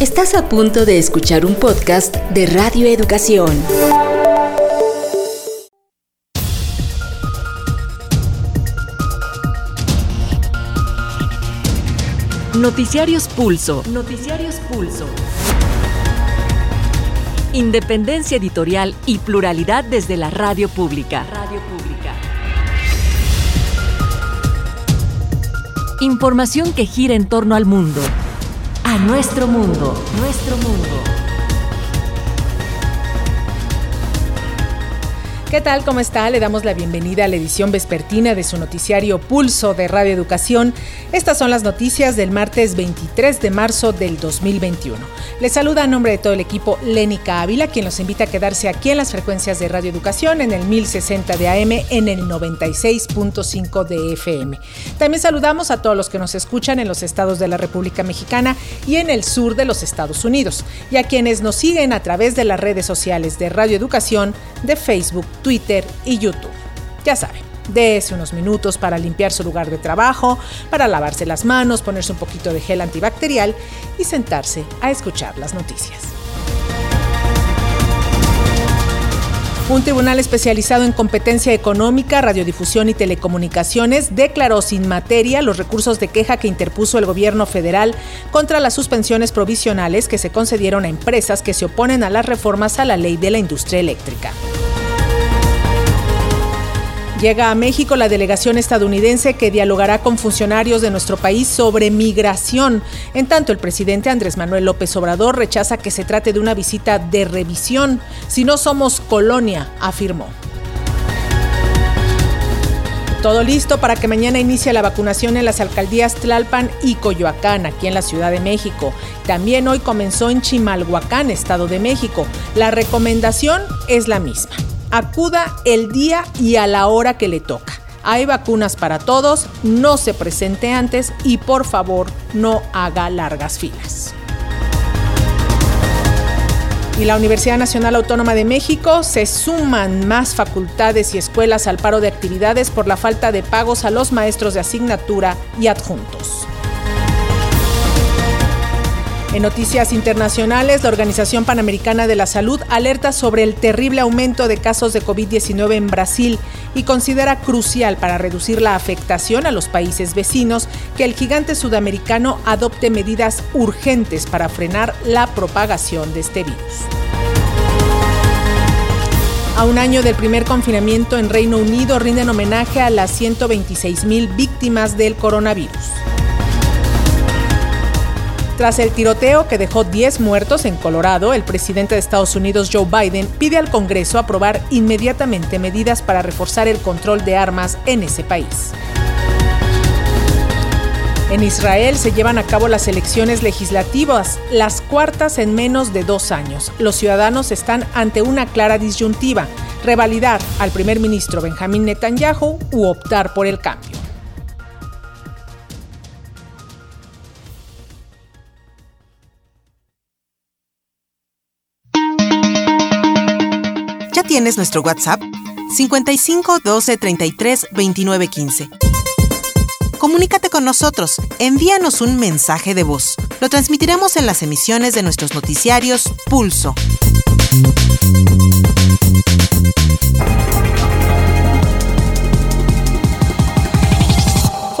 Estás a punto de escuchar un podcast de Radio Educación. Noticiarios Pulso. Noticiarios Pulso. Independencia editorial y pluralidad desde la radio pública. Radio pública. Información que gira en torno al mundo. A nuestro mundo. Nuestro mundo. ¿Qué tal? ¿Cómo está? Le damos la bienvenida a la edición vespertina de su noticiario Pulso de Radio Educación. Estas son las noticias del martes 23 de marzo del 2021. Les saluda a nombre de todo el equipo Lénica Ávila, quien los invita a quedarse aquí en las frecuencias de Radio Educación en el 1060 de AM, en el 96.5 de FM. También saludamos a todos los que nos escuchan en los estados de la República Mexicana y en el sur de los Estados Unidos, y a quienes nos siguen a través de las redes sociales de Radio Educación, de Facebook, Twitter y YouTube. Ya saben, dése unos minutos para limpiar su lugar de trabajo, para lavarse las manos, ponerse un poquito de gel antibacterial y sentarse a escuchar las noticias. Un tribunal especializado en competencia económica, radiodifusión y telecomunicaciones declaró sin materia los recursos de queja que interpuso el gobierno federal contra las suspensiones provisionales que se concedieron a empresas que se oponen a las reformas a la ley de la industria eléctrica. Llega a México la delegación estadounidense que dialogará con funcionarios de nuestro país sobre migración. En tanto, el presidente Andrés Manuel López Obrador rechaza que se trate de una visita de revisión. Si no somos colonia, afirmó. Todo listo para que mañana inicie la vacunación en las alcaldías Tlalpan y Coyoacán, aquí en la Ciudad de México. También hoy comenzó en Chimalhuacán, Estado de México. La recomendación es la misma acuda el día y a la hora que le toca. Hay vacunas para todos, no se presente antes y por favor no haga largas filas. Y la Universidad Nacional Autónoma de México se suman más facultades y escuelas al paro de actividades por la falta de pagos a los maestros de asignatura y adjuntos. En noticias internacionales, la Organización Panamericana de la Salud alerta sobre el terrible aumento de casos de COVID-19 en Brasil y considera crucial para reducir la afectación a los países vecinos que el gigante sudamericano adopte medidas urgentes para frenar la propagación de este virus. A un año del primer confinamiento en Reino Unido rinden homenaje a las 126 mil víctimas del coronavirus. Tras el tiroteo que dejó 10 muertos en Colorado, el presidente de Estados Unidos Joe Biden pide al Congreso aprobar inmediatamente medidas para reforzar el control de armas en ese país. En Israel se llevan a cabo las elecciones legislativas, las cuartas en menos de dos años. Los ciudadanos están ante una clara disyuntiva, revalidar al primer ministro Benjamín Netanyahu u optar por el cambio. Tienes nuestro WhatsApp 55 12 33 29 15. Comunícate con nosotros, envíanos un mensaje de voz. Lo transmitiremos en las emisiones de nuestros noticiarios Pulso.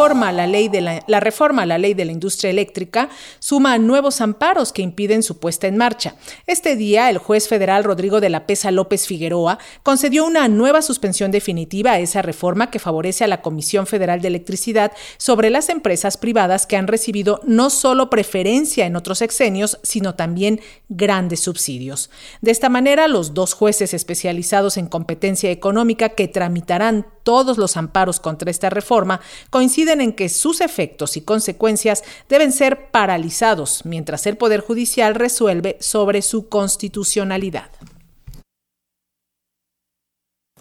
La, ley de la, reforma a la ley de la industria eléctrica suma nuevos amparos que impiden su puesta en marcha. Este día, el juez federal Rodrigo de la Pesa López Figueroa concedió una nueva suspensión definitiva a esa reforma que favorece a la Comisión Federal de Electricidad sobre las empresas privadas que han recibido no solo preferencia en otros exenios, sino también grandes subsidios. De esta manera, los dos jueces especializados en competencia económica que tramitarán todos los amparos contra esta reforma coinciden en que sus efectos y consecuencias deben ser paralizados mientras el Poder Judicial resuelve sobre su constitucionalidad.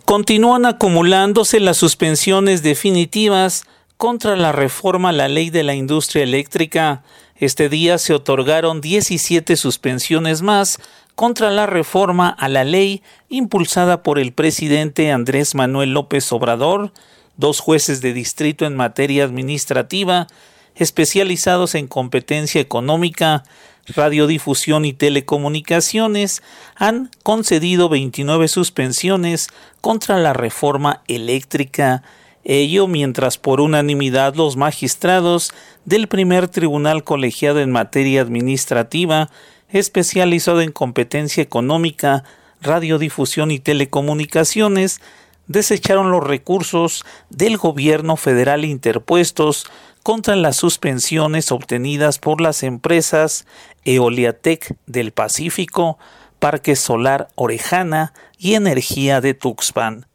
Continúan acumulándose las suspensiones definitivas contra la reforma a la ley de la industria eléctrica. Este día se otorgaron 17 suspensiones más contra la reforma a la ley impulsada por el presidente Andrés Manuel López Obrador, dos jueces de distrito en materia administrativa, especializados en competencia económica, radiodifusión y telecomunicaciones, han concedido 29 suspensiones contra la reforma eléctrica ello mientras por unanimidad los magistrados del primer tribunal colegiado en materia administrativa, especializado en competencia económica, radiodifusión y telecomunicaciones, desecharon los recursos del gobierno federal interpuestos contra las suspensiones obtenidas por las empresas Eoliatec del Pacífico, Parque Solar Orejana y Energía de Tuxpan.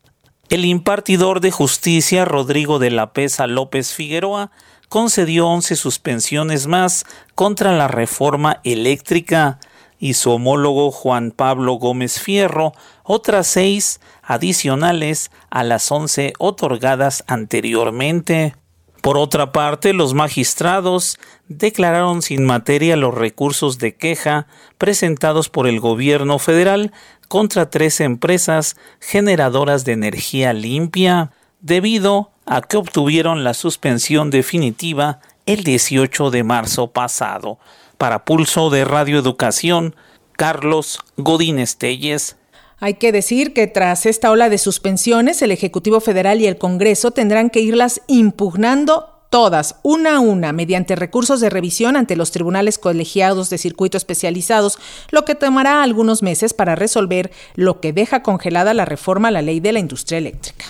El impartidor de justicia Rodrigo de la Pesa López Figueroa concedió 11 suspensiones más contra la reforma eléctrica y su homólogo Juan Pablo Gómez Fierro otras seis adicionales a las 11 otorgadas anteriormente. Por otra parte, los magistrados declararon sin materia los recursos de queja presentados por el gobierno federal contra tres empresas generadoras de energía limpia, debido a que obtuvieron la suspensión definitiva el 18 de marzo pasado. Para Pulso de Radio Educación, Carlos Godín Estelles. Hay que decir que tras esta ola de suspensiones, el Ejecutivo Federal y el Congreso tendrán que irlas impugnando todas, una a una, mediante recursos de revisión ante los tribunales colegiados de circuito especializados, lo que tomará algunos meses para resolver lo que deja congelada la reforma a la ley de la industria eléctrica.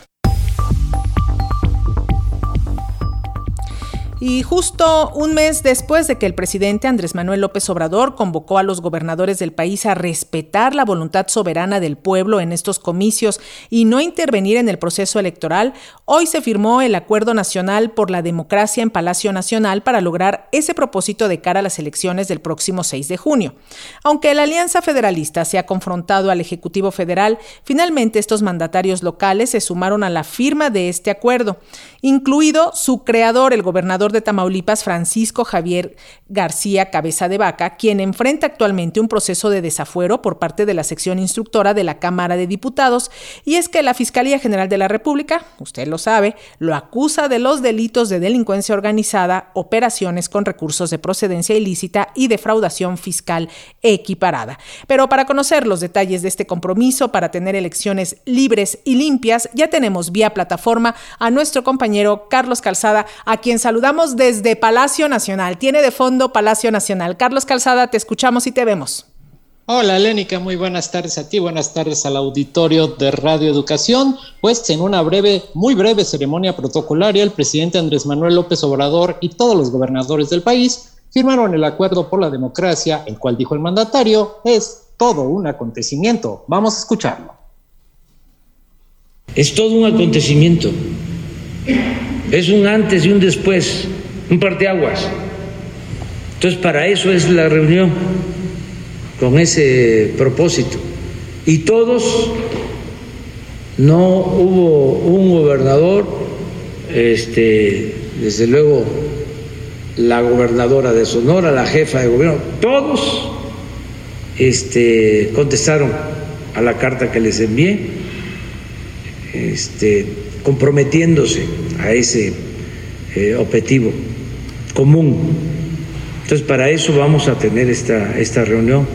Y justo un mes después de que el presidente Andrés Manuel López Obrador convocó a los gobernadores del país a respetar la voluntad soberana del pueblo en estos comicios y no intervenir en el proceso electoral, hoy se firmó el Acuerdo Nacional por la Democracia en Palacio Nacional para lograr ese propósito de cara a las elecciones del próximo 6 de junio. Aunque la Alianza Federalista se ha confrontado al Ejecutivo Federal, finalmente estos mandatarios locales se sumaron a la firma de este acuerdo, incluido su creador, el gobernador de Tamaulipas, Francisco Javier García Cabeza de Vaca, quien enfrenta actualmente un proceso de desafuero por parte de la sección instructora de la Cámara de Diputados, y es que la Fiscalía General de la República, usted lo sabe, lo acusa de los delitos de delincuencia organizada, operaciones con recursos de procedencia ilícita y defraudación fiscal equiparada. Pero para conocer los detalles de este compromiso para tener elecciones libres y limpias, ya tenemos vía plataforma a nuestro compañero Carlos Calzada, a quien saludamos desde Palacio Nacional. Tiene de fondo Palacio Nacional. Carlos Calzada, te escuchamos y te vemos. Hola Lénica, muy buenas tardes a ti, buenas tardes al auditorio de Radio Educación. Pues en una breve, muy breve ceremonia protocolaria, el presidente Andrés Manuel López Obrador y todos los gobernadores del país firmaron el acuerdo por la democracia, el cual dijo el mandatario, es todo un acontecimiento. Vamos a escucharlo. Es todo un acontecimiento es un antes y un después, un parteaguas. Entonces, para eso es la reunión, con ese propósito. Y todos, no hubo un gobernador, este, desde luego la gobernadora de Sonora, la jefa de gobierno, todos este, contestaron a la carta que les envié. Este, comprometiéndose a ese eh, objetivo común. Entonces, para eso vamos a tener esta, esta reunión.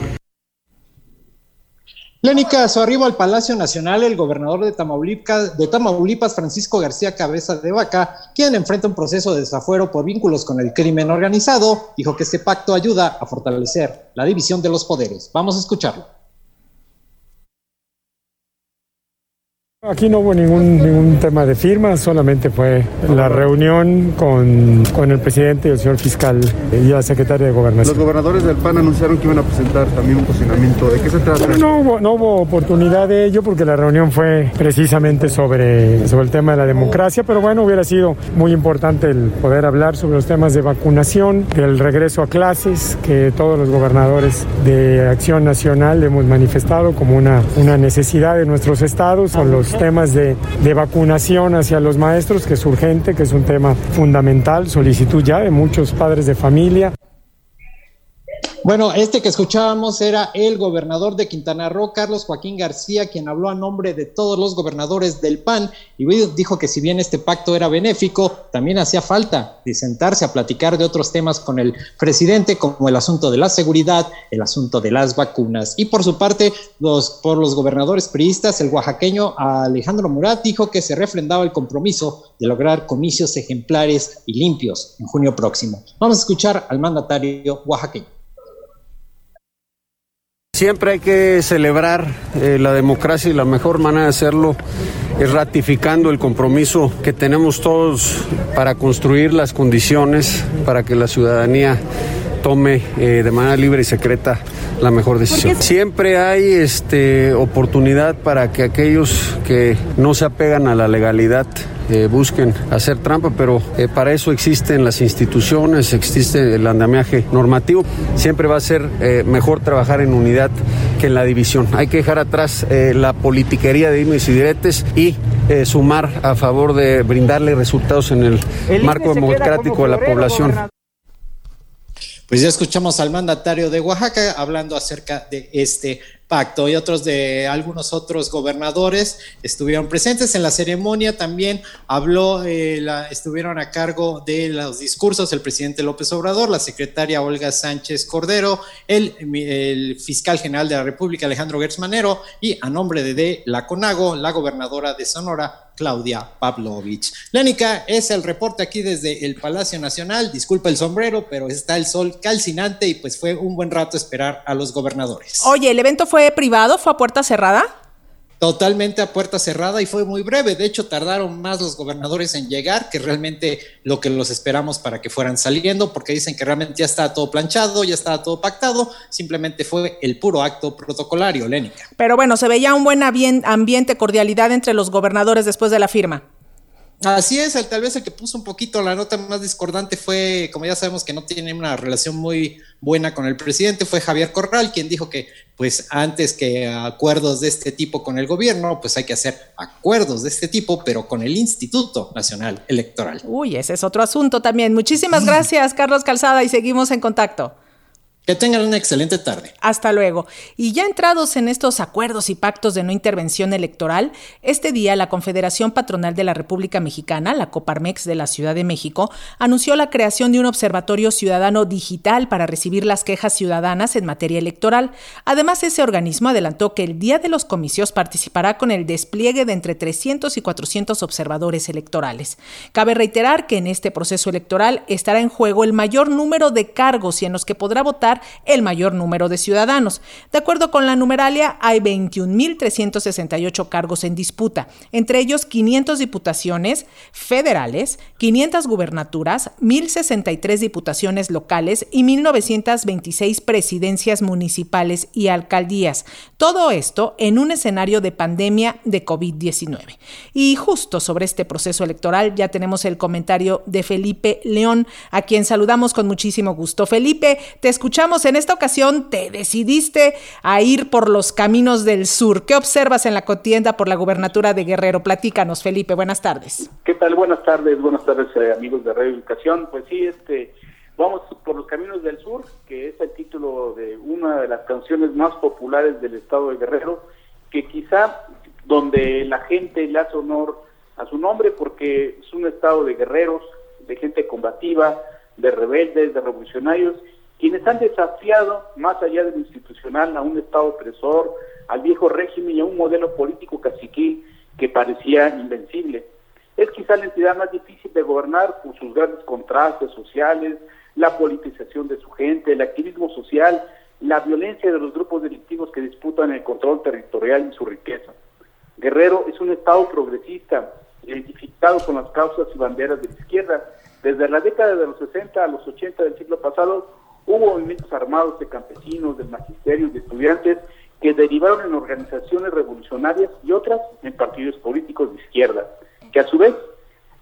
Lénica, a su arribo al Palacio Nacional, el gobernador de Tamaulipas, de Tamaulipas, Francisco García Cabeza de Vaca, quien enfrenta un proceso de desafuero por vínculos con el crimen organizado, dijo que este pacto ayuda a fortalecer la división de los poderes. Vamos a escucharlo. Aquí no hubo ningún, ningún tema de firma, solamente fue la reunión con, con, el presidente y el señor fiscal y la secretaria de Gobernación. Los gobernadores del PAN anunciaron que iban a presentar también un posicionamiento. ¿De qué se trata? no, hubo, no hubo oportunidad de ello porque la reunión fue precisamente sobre, sobre el tema de la democracia, pero bueno, hubiera sido muy importante el poder hablar sobre los temas de vacunación, del regreso a clases, que todos los gobernadores de Acción Nacional hemos manifestado como una, una necesidad de nuestros estados, son los temas de, de, vacunación hacia los maestros, que es urgente, que es un tema fundamental, solicitud ya de muchos padres de familia. Bueno, este que escuchábamos era el gobernador de Quintana Roo, Carlos Joaquín García, quien habló a nombre de todos los gobernadores del PAN y dijo que si bien este pacto era benéfico, también hacía falta sentarse a platicar de otros temas con el presidente, como el asunto de la seguridad, el asunto de las vacunas. Y por su parte, los, por los gobernadores priistas, el oaxaqueño Alejandro Murat dijo que se refrendaba el compromiso de lograr comicios ejemplares y limpios en junio próximo. Vamos a escuchar al mandatario oaxaqueño. Siempre hay que celebrar eh, la democracia y la mejor manera de hacerlo es ratificando el compromiso que tenemos todos para construir las condiciones para que la ciudadanía tome eh, de manera libre y secreta la mejor decisión. Siempre hay este, oportunidad para que aquellos que no se apegan a la legalidad eh, busquen hacer trampa, pero eh, para eso existen las instituciones, existe el andamiaje normativo. Siempre va a ser eh, mejor trabajar en unidad que en la división. Hay que dejar atrás la politiquería de dimes y diretes y sumar a favor de brindarle resultados en el, marco democrático de la población. Pues ya escuchamos al mandatario de Oaxaca hablando acerca de este pacto y otros de algunos otros gobernadores estuvieron presentes en la ceremonia. También habló, eh, estuvieron a cargo de los discursos el presidente López Obrador, la secretaria Olga Sánchez Cordero, el, el fiscal general de la República Alejandro Gertz Manero y a nombre de, de la CONAGO, la gobernadora de Sonora, Claudia Pavlovich. Lénica, es el reporte aquí desde el Palacio Nacional. Disculpa el sombrero, pero está el sol calcinante y pues fue un buen rato esperar a los gobernadores. Oye, ¿el evento fue privado? ¿Fue a puerta cerrada? Totalmente a puerta cerrada y fue muy breve. De hecho, tardaron más los gobernadores en llegar que realmente lo que los esperamos para que fueran saliendo, porque dicen que realmente ya estaba todo planchado, ya estaba todo pactado. Simplemente fue el puro acto protocolario, Lénica. Pero bueno, se veía un buen ambiente, cordialidad entre los gobernadores después de la firma. Así es, tal vez el que puso un poquito la nota más discordante fue, como ya sabemos que no tiene una relación muy buena con el presidente, fue Javier Corral, quien dijo que pues antes que acuerdos de este tipo con el gobierno, pues hay que hacer acuerdos de este tipo, pero con el Instituto Nacional Electoral. Uy, ese es otro asunto también. Muchísimas gracias, Carlos Calzada, y seguimos en contacto. Que tengan una excelente tarde. Hasta luego. Y ya entrados en estos acuerdos y pactos de no intervención electoral, este día la Confederación Patronal de la República Mexicana, la Coparmex de la Ciudad de México, anunció la creación de un observatorio ciudadano digital para recibir las quejas ciudadanas en materia electoral. Además, ese organismo adelantó que el día de los comicios participará con el despliegue de entre 300 y 400 observadores electorales. Cabe reiterar que en este proceso electoral estará en juego el mayor número de cargos y en los que podrá votar el mayor número de ciudadanos. De acuerdo con la numeralia, hay 21.368 cargos en disputa, entre ellos 500 diputaciones federales, 500 gubernaturas, 1.063 diputaciones locales y 1.926 presidencias municipales y alcaldías. Todo esto en un escenario de pandemia de COVID-19. Y justo sobre este proceso electoral ya tenemos el comentario de Felipe León, a quien saludamos con muchísimo gusto. Felipe, te escuchamos en esta ocasión te decidiste a ir por los caminos del sur. ¿Qué observas en la contienda por la gubernatura de Guerrero? Platícanos, Felipe, buenas tardes. ¿Qué tal? Buenas tardes, buenas tardes eh, amigos de Radio Educación. Pues sí, este, vamos por los caminos del sur, que es el título de una de las canciones más populares del estado de Guerrero, que quizá donde la gente le hace honor a su nombre porque es un estado de guerreros, de gente combativa, de rebeldes, de revolucionarios quienes han desafiado más allá de lo institucional a un Estado opresor, al viejo régimen y a un modelo político caciquil que parecía invencible. Es quizá la entidad más difícil de gobernar por sus grandes contrastes sociales, la politización de su gente, el activismo social, la violencia de los grupos delictivos que disputan el control territorial y su riqueza. Guerrero es un Estado progresista, identificado con las causas y banderas de la izquierda. Desde la década de los 60 a los 80 del siglo pasado, Hubo movimientos armados de campesinos, del magisterio, de estudiantes, que derivaron en organizaciones revolucionarias y otras en partidos políticos de izquierda, que a su vez,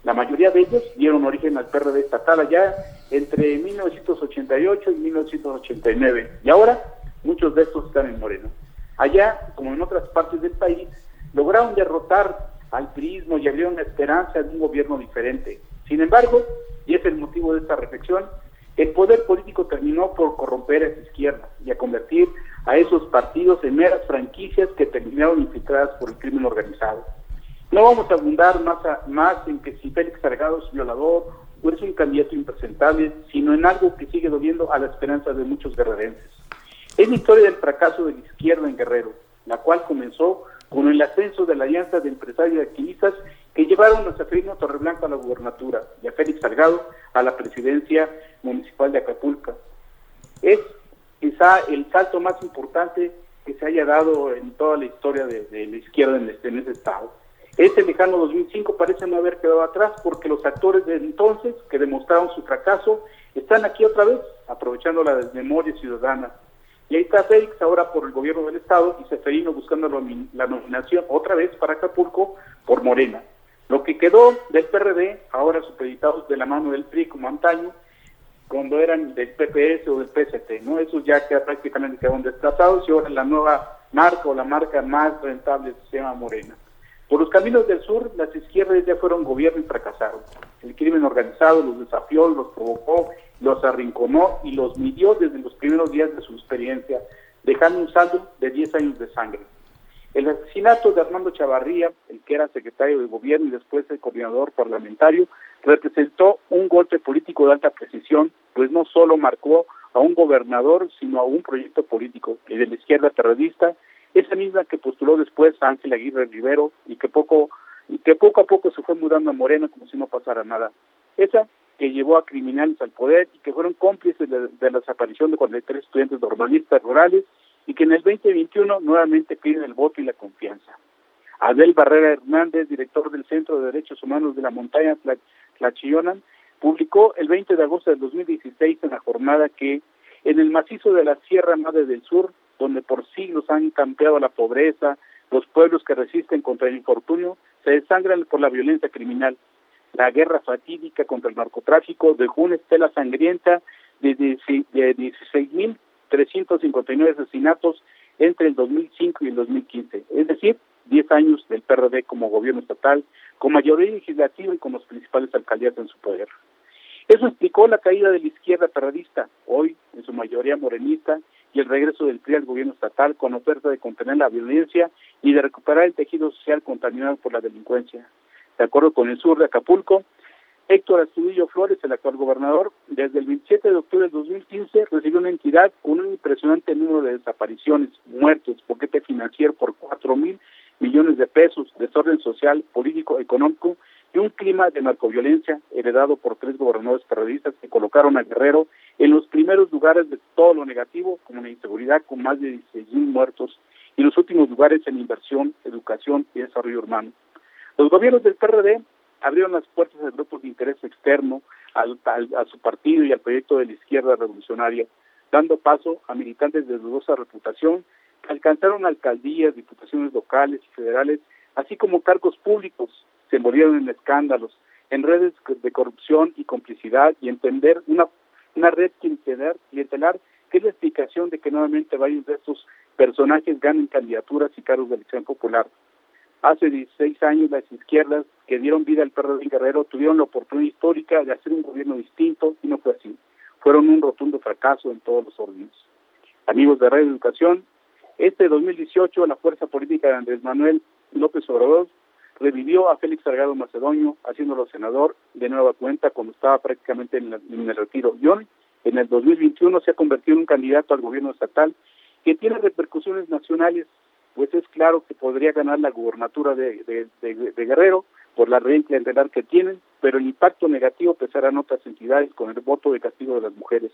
la mayoría de ellos dieron origen al PRD estatal allá entre 1988 y 1989. Y ahora, muchos de estos están en Moreno. Allá, como en otras partes del país, lograron derrotar al turismo y abrieron la esperanza de un gobierno diferente. Sin embargo, y es el motivo de esta reflexión, el poder político terminó por corromper a esa izquierda y a convertir a esos partidos en meras franquicias que terminaron infiltradas por el crimen organizado. No vamos a abundar más, más en que si Félix Salgado es violador o es un candidato impresentable, sino en algo que sigue doliendo a la esperanza de muchos guerrerenses. Es la historia del fracaso de la izquierda en Guerrero, la cual comenzó con el ascenso de la alianza de empresarios y activistas que llevaron a Seferino Torreblanca a la gubernatura y a Félix Salgado a la presidencia municipal de Acapulco. Es quizá el salto más importante que se haya dado en toda la historia de, la izquierda en, este, en ese estado. Este lejano 2005 parece no haber quedado atrás porque los actores de entonces que demostraron su fracaso están aquí otra vez, aprovechando la desmemoria ciudadana. Y ahí está Félix ahora por el gobierno del Estado y Seferino buscando la nominación otra vez para Acapulco por Morena. Lo que quedó del PRD, ahora supeditados de la mano del PRI como antaño, cuando eran del PPS o del PST, ¿no? Esos ya queda, prácticamente quedaron desplazados y ahora la nueva marca o la marca más rentable se llama Morena. Por los caminos del sur, las izquierdas ya fueron gobierno y fracasaron. El crimen organizado los desafió, los provocó, los arrinconó y los midió desde los primeros días de su experiencia, dejando un saldo de 10 años de sangre. El asesinato de Armando Chavarría, el que era secretario de gobierno y después el coordinador parlamentario, representó un golpe político de alta precisión, pues no solo marcó a un gobernador, sino a un proyecto políco, el de la izquierda terrorista, esa misma que postuló después a Ángel Aguirre Rivero y que poco y que poco a poco se fue mudando a Morena como si no pasara nada. Esa que llevó a criminales al poder y que fueron cómplices de, la desaparición de 43 estudiantes normalistas rurales y que en el 2021 nuevamente piden el voto y la confianza. Abel Barrera Hernández, director del Centro de Derechos Humanos de la Montaña Tlachillonan, publicó el 20 de agosto del 2016 en la jornada que en el macizo de la Sierra Madre del Sur, donde por siglos han campeado la pobreza, los pueblos que resisten contra el infortunio, se desangran por la violencia criminal. La guerra fatídica contra el narcotráfico dejó una estela sangrienta de 16.359 asesinatos entre el 2005 y el 2015, es decir, 10 años del PRD como gobierno estatal, con mayoría legislativa y con los principales alcaldías en su poder. Eso explicó la caída de la izquierda perradista, hoy en su mayoría morenista, y el regreso del PRI al gobierno estatal con oferta de contener la violencia y de recuperar el tejido social contaminado por la delincuencia. De acuerdo con el sur de Acapulco, Héctor Astudillo Flores, el actual gobernador, desde el 27 de octubre de 2015 recibió una entidad con un impresionante número de desapariciones, muertos, boquete financiero por 4 mil millones de pesos, desorden social, político, económico y un clima de narcoviolencia heredado por tres gobernadores periodistas que colocaron a Guerrero en los primeros lugares de todo lo negativo, como la inseguridad con más de 16 mil muertos, y los últimos lugares en inversión, educación y desarrollo urbano. Los gobiernos del PRD abrieron las puertas a grupos de interés externo a su partido y al proyecto de la izquierda revolucionaria, dando paso a militantes de dudosa reputación alcanzaron alcaldías, diputaciones locales y federales, así como cargos públicos, se envolvieron en escándalos, en redes de corrupción y complicidad y entender una, una red clientelar, clientelar que es la explicación de que nuevamente varios de estos personajes ganen candidaturas y cargos de elección popular. Hace 16 años las izquierdas que dieron vida al PRD en Guerrero tuvieron la oportunidad histórica de hacer un gobierno distinto y no fue así. Fueron un rotundo fracaso en todos los órdenes. Amigos de Radio Educación, este 2018 la fuerza política de Andrés Manuel López Obrador revivió a Félix Salgado Macedonio, haciéndolo senador de nueva cuenta cuando estaba prácticamente en, el retiro. John, en el 2021 se ha convertido en un candidato al gobierno estatal que tiene repercusiones nacionales, pues es claro que podría ganar la gubernatura de, Guerrero por la clientelar que tienen, pero el impacto negativo pesará en otras entidades con el voto de castigo de las mujeres.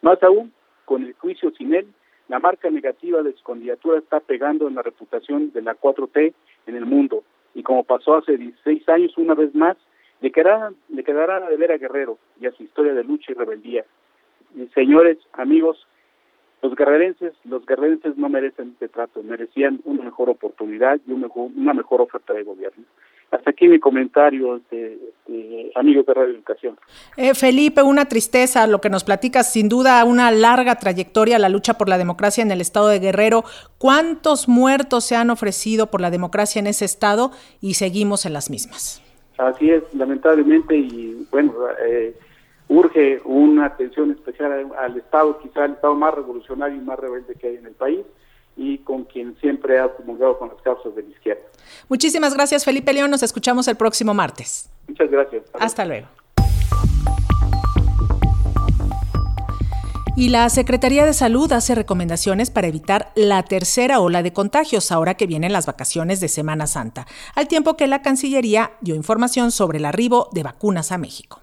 Más aún, con el juicio sin él, la marca negativa de su candidatura está pegando en la reputación de la 4T en el mundo. Y como pasó hace 16 años, una vez más, le quedará, le quedará de ver a Guerrero y a su historia de lucha y rebeldía. señores, amigos, los guerrerenses, los guerrerenses no merecen este trato, merecían una mejor oportunidad y una mejor oferta de gobierno. Hasta aquí mi comentario, de, amigos de Radio Educación. Eh, Felipe, una tristeza lo que nos platicas, sin duda una larga trayectoria la lucha por la democracia en el estado de Guerrero. ¿Cuántos muertos se han ofrecido por la democracia en ese estado y seguimos en las mismas? Así es, lamentablemente, y bueno, eh, urge una atención especial al, Estado, quizá el Estado más revolucionario y más rebelde que hay en el país y con quien siempre ha comulgado con las causas de la izquierda. Muchísimas gracias, Felipe León. Nos escuchamos el próximo martes. Muchas gracias. Hasta luego. Y la Secretaría de Salud hace recomendaciones para evitar la tercera ola de contagios ahora que vienen las vacaciones de Semana Santa, al tiempo que la Cancillería dio información sobre el arribo de vacunas a México.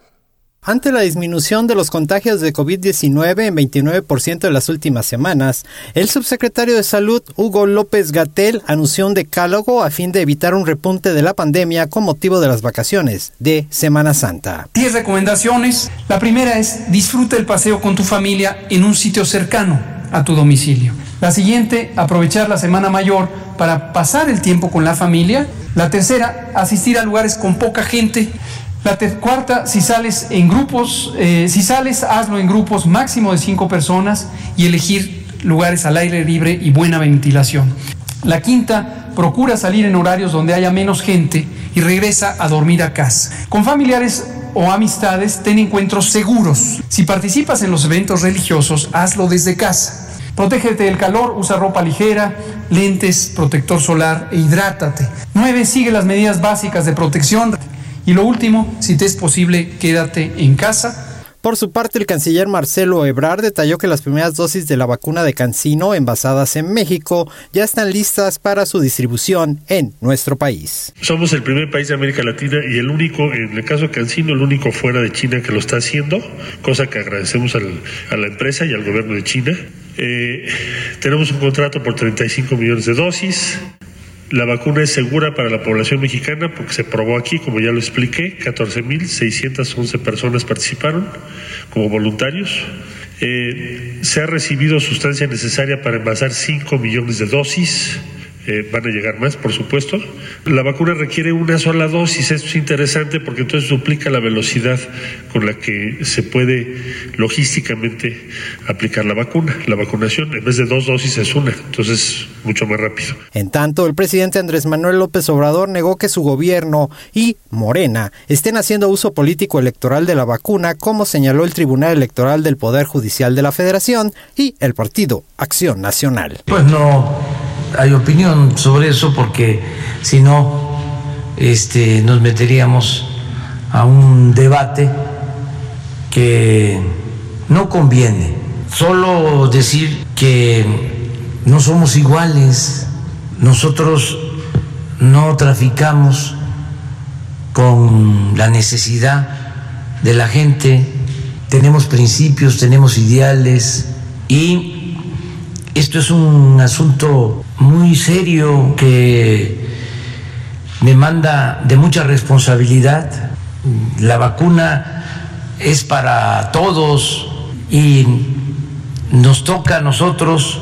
Ante la disminución de los contagios de COVID-19 en 29% de las últimas semanas, el subsecretario de Salud, Hugo López Gatel, anunció un decálogo a fin de evitar un repunte de la pandemia con motivo de las vacaciones de Semana Santa. Diez recomendaciones. La primera es disfruta el paseo con tu familia en un sitio cercano a tu domicilio. La siguiente, aprovechar la Semana Mayor para pasar el tiempo con la familia. La tercera, asistir a lugares con poca gente la cuarta, si sales en grupos, eh, si sales, hazlo en grupos máximo de cinco personas y elegir lugares al aire libre y buena ventilación. La quinta, procura salir en horarios donde haya menos gente y regresa a dormir a casa. Con familiares o amistades, ten encuentros seguros. Si participas en los eventos religiosos, hazlo desde casa. Protégete del calor, usa ropa ligera, lentes, protector solar e hidrátate. 9. Sigue las medidas básicas de protección. Y lo último, si te es posible, quédate en casa. Por su parte, el canciller Marcelo Ebrard detalló que las primeras dosis de la vacuna de Cancino envasadas en México ya están listas para su distribución en nuestro país. Somos el primer país de América Latina y el único, en el caso de Cancino, el único fuera de China que lo está haciendo, cosa que agradecemos a la empresa y al gobierno de China. Eh, tenemos un contrato por 35 millones de dosis. La vacuna es segura para la población mexicana porque se probó aquí, como ya lo expliqué, 14.611 personas participaron como voluntarios. Eh, se ha recibido sustancia necesaria para envasar 5 millones de dosis. Eh, van a llegar más, por supuesto. La vacuna requiere una sola dosis, esto es interesante porque entonces duplica la velocidad con la que se puede logísticamente aplicar la vacuna. La vacunación, en vez de dos dosis, es una, entonces mucho más rápido. En tanto, el presidente Andrés Manuel López Obrador negó que su gobierno y Morena estén haciendo uso político electoral de la vacuna, como señaló el Tribunal Electoral del Poder Judicial de la Federación y el partido Acción Nacional. Pues no hay opinión sobre eso porque si no este, nos meteríamos a un debate que no conviene. Solo decir que no somos iguales, nosotros no traficamos con la necesidad de la gente, tenemos principios, tenemos ideales y esto es un asunto muy serio que demanda de mucha responsabilidad. La vacuna es para todos y nos toca a nosotros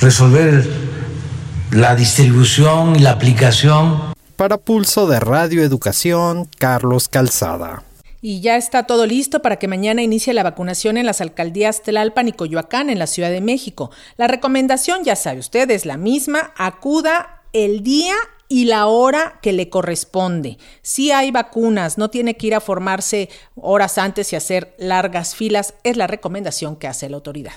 resolver la distribución y la aplicación. Para Pulso de Radio Educación, Carlos Calzada. Y ya está todo listo para que mañana inicie la vacunación en las alcaldías Tlalpan y Coyoacán en la Ciudad de México. La recomendación, ya sabe usted, es la misma, acuda el día y la hora que le corresponde. Si hay vacunas, no tiene que ir a formarse horas antes y hacer largas filas, es la recomendación que hace la autoridad.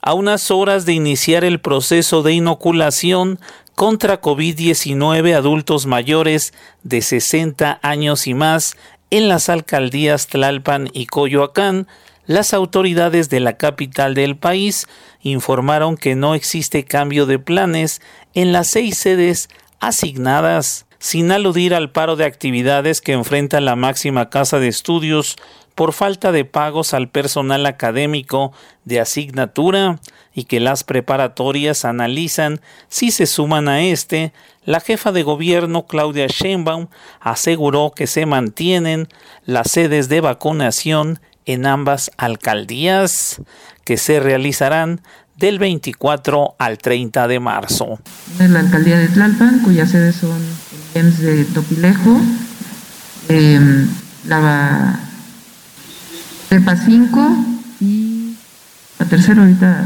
A unas horas de iniciar el proceso de inoculación contra COVID-19 adultos mayores de 60 años y más en las alcaldías Tlalpan y Coyoacán, las autoridades de la capital del país informaron que no existe cambio de planes en las seis sedes asignadas, sin aludir al paro de actividades que enfrenta la máxima casa de estudios por falta de pagos al personal académico de asignatura y que las preparatorias analizan si se suman a este, la jefa de gobierno Claudia Sheinbaum aseguró que se mantienen las sedes de vacunación en ambas alcaldías que se realizarán del 24 al 30 de marzo. En la alcaldía de Tlalpan, cuyas sedes son el de Topilejo, em, la Cepa 5 y la tercera ahorita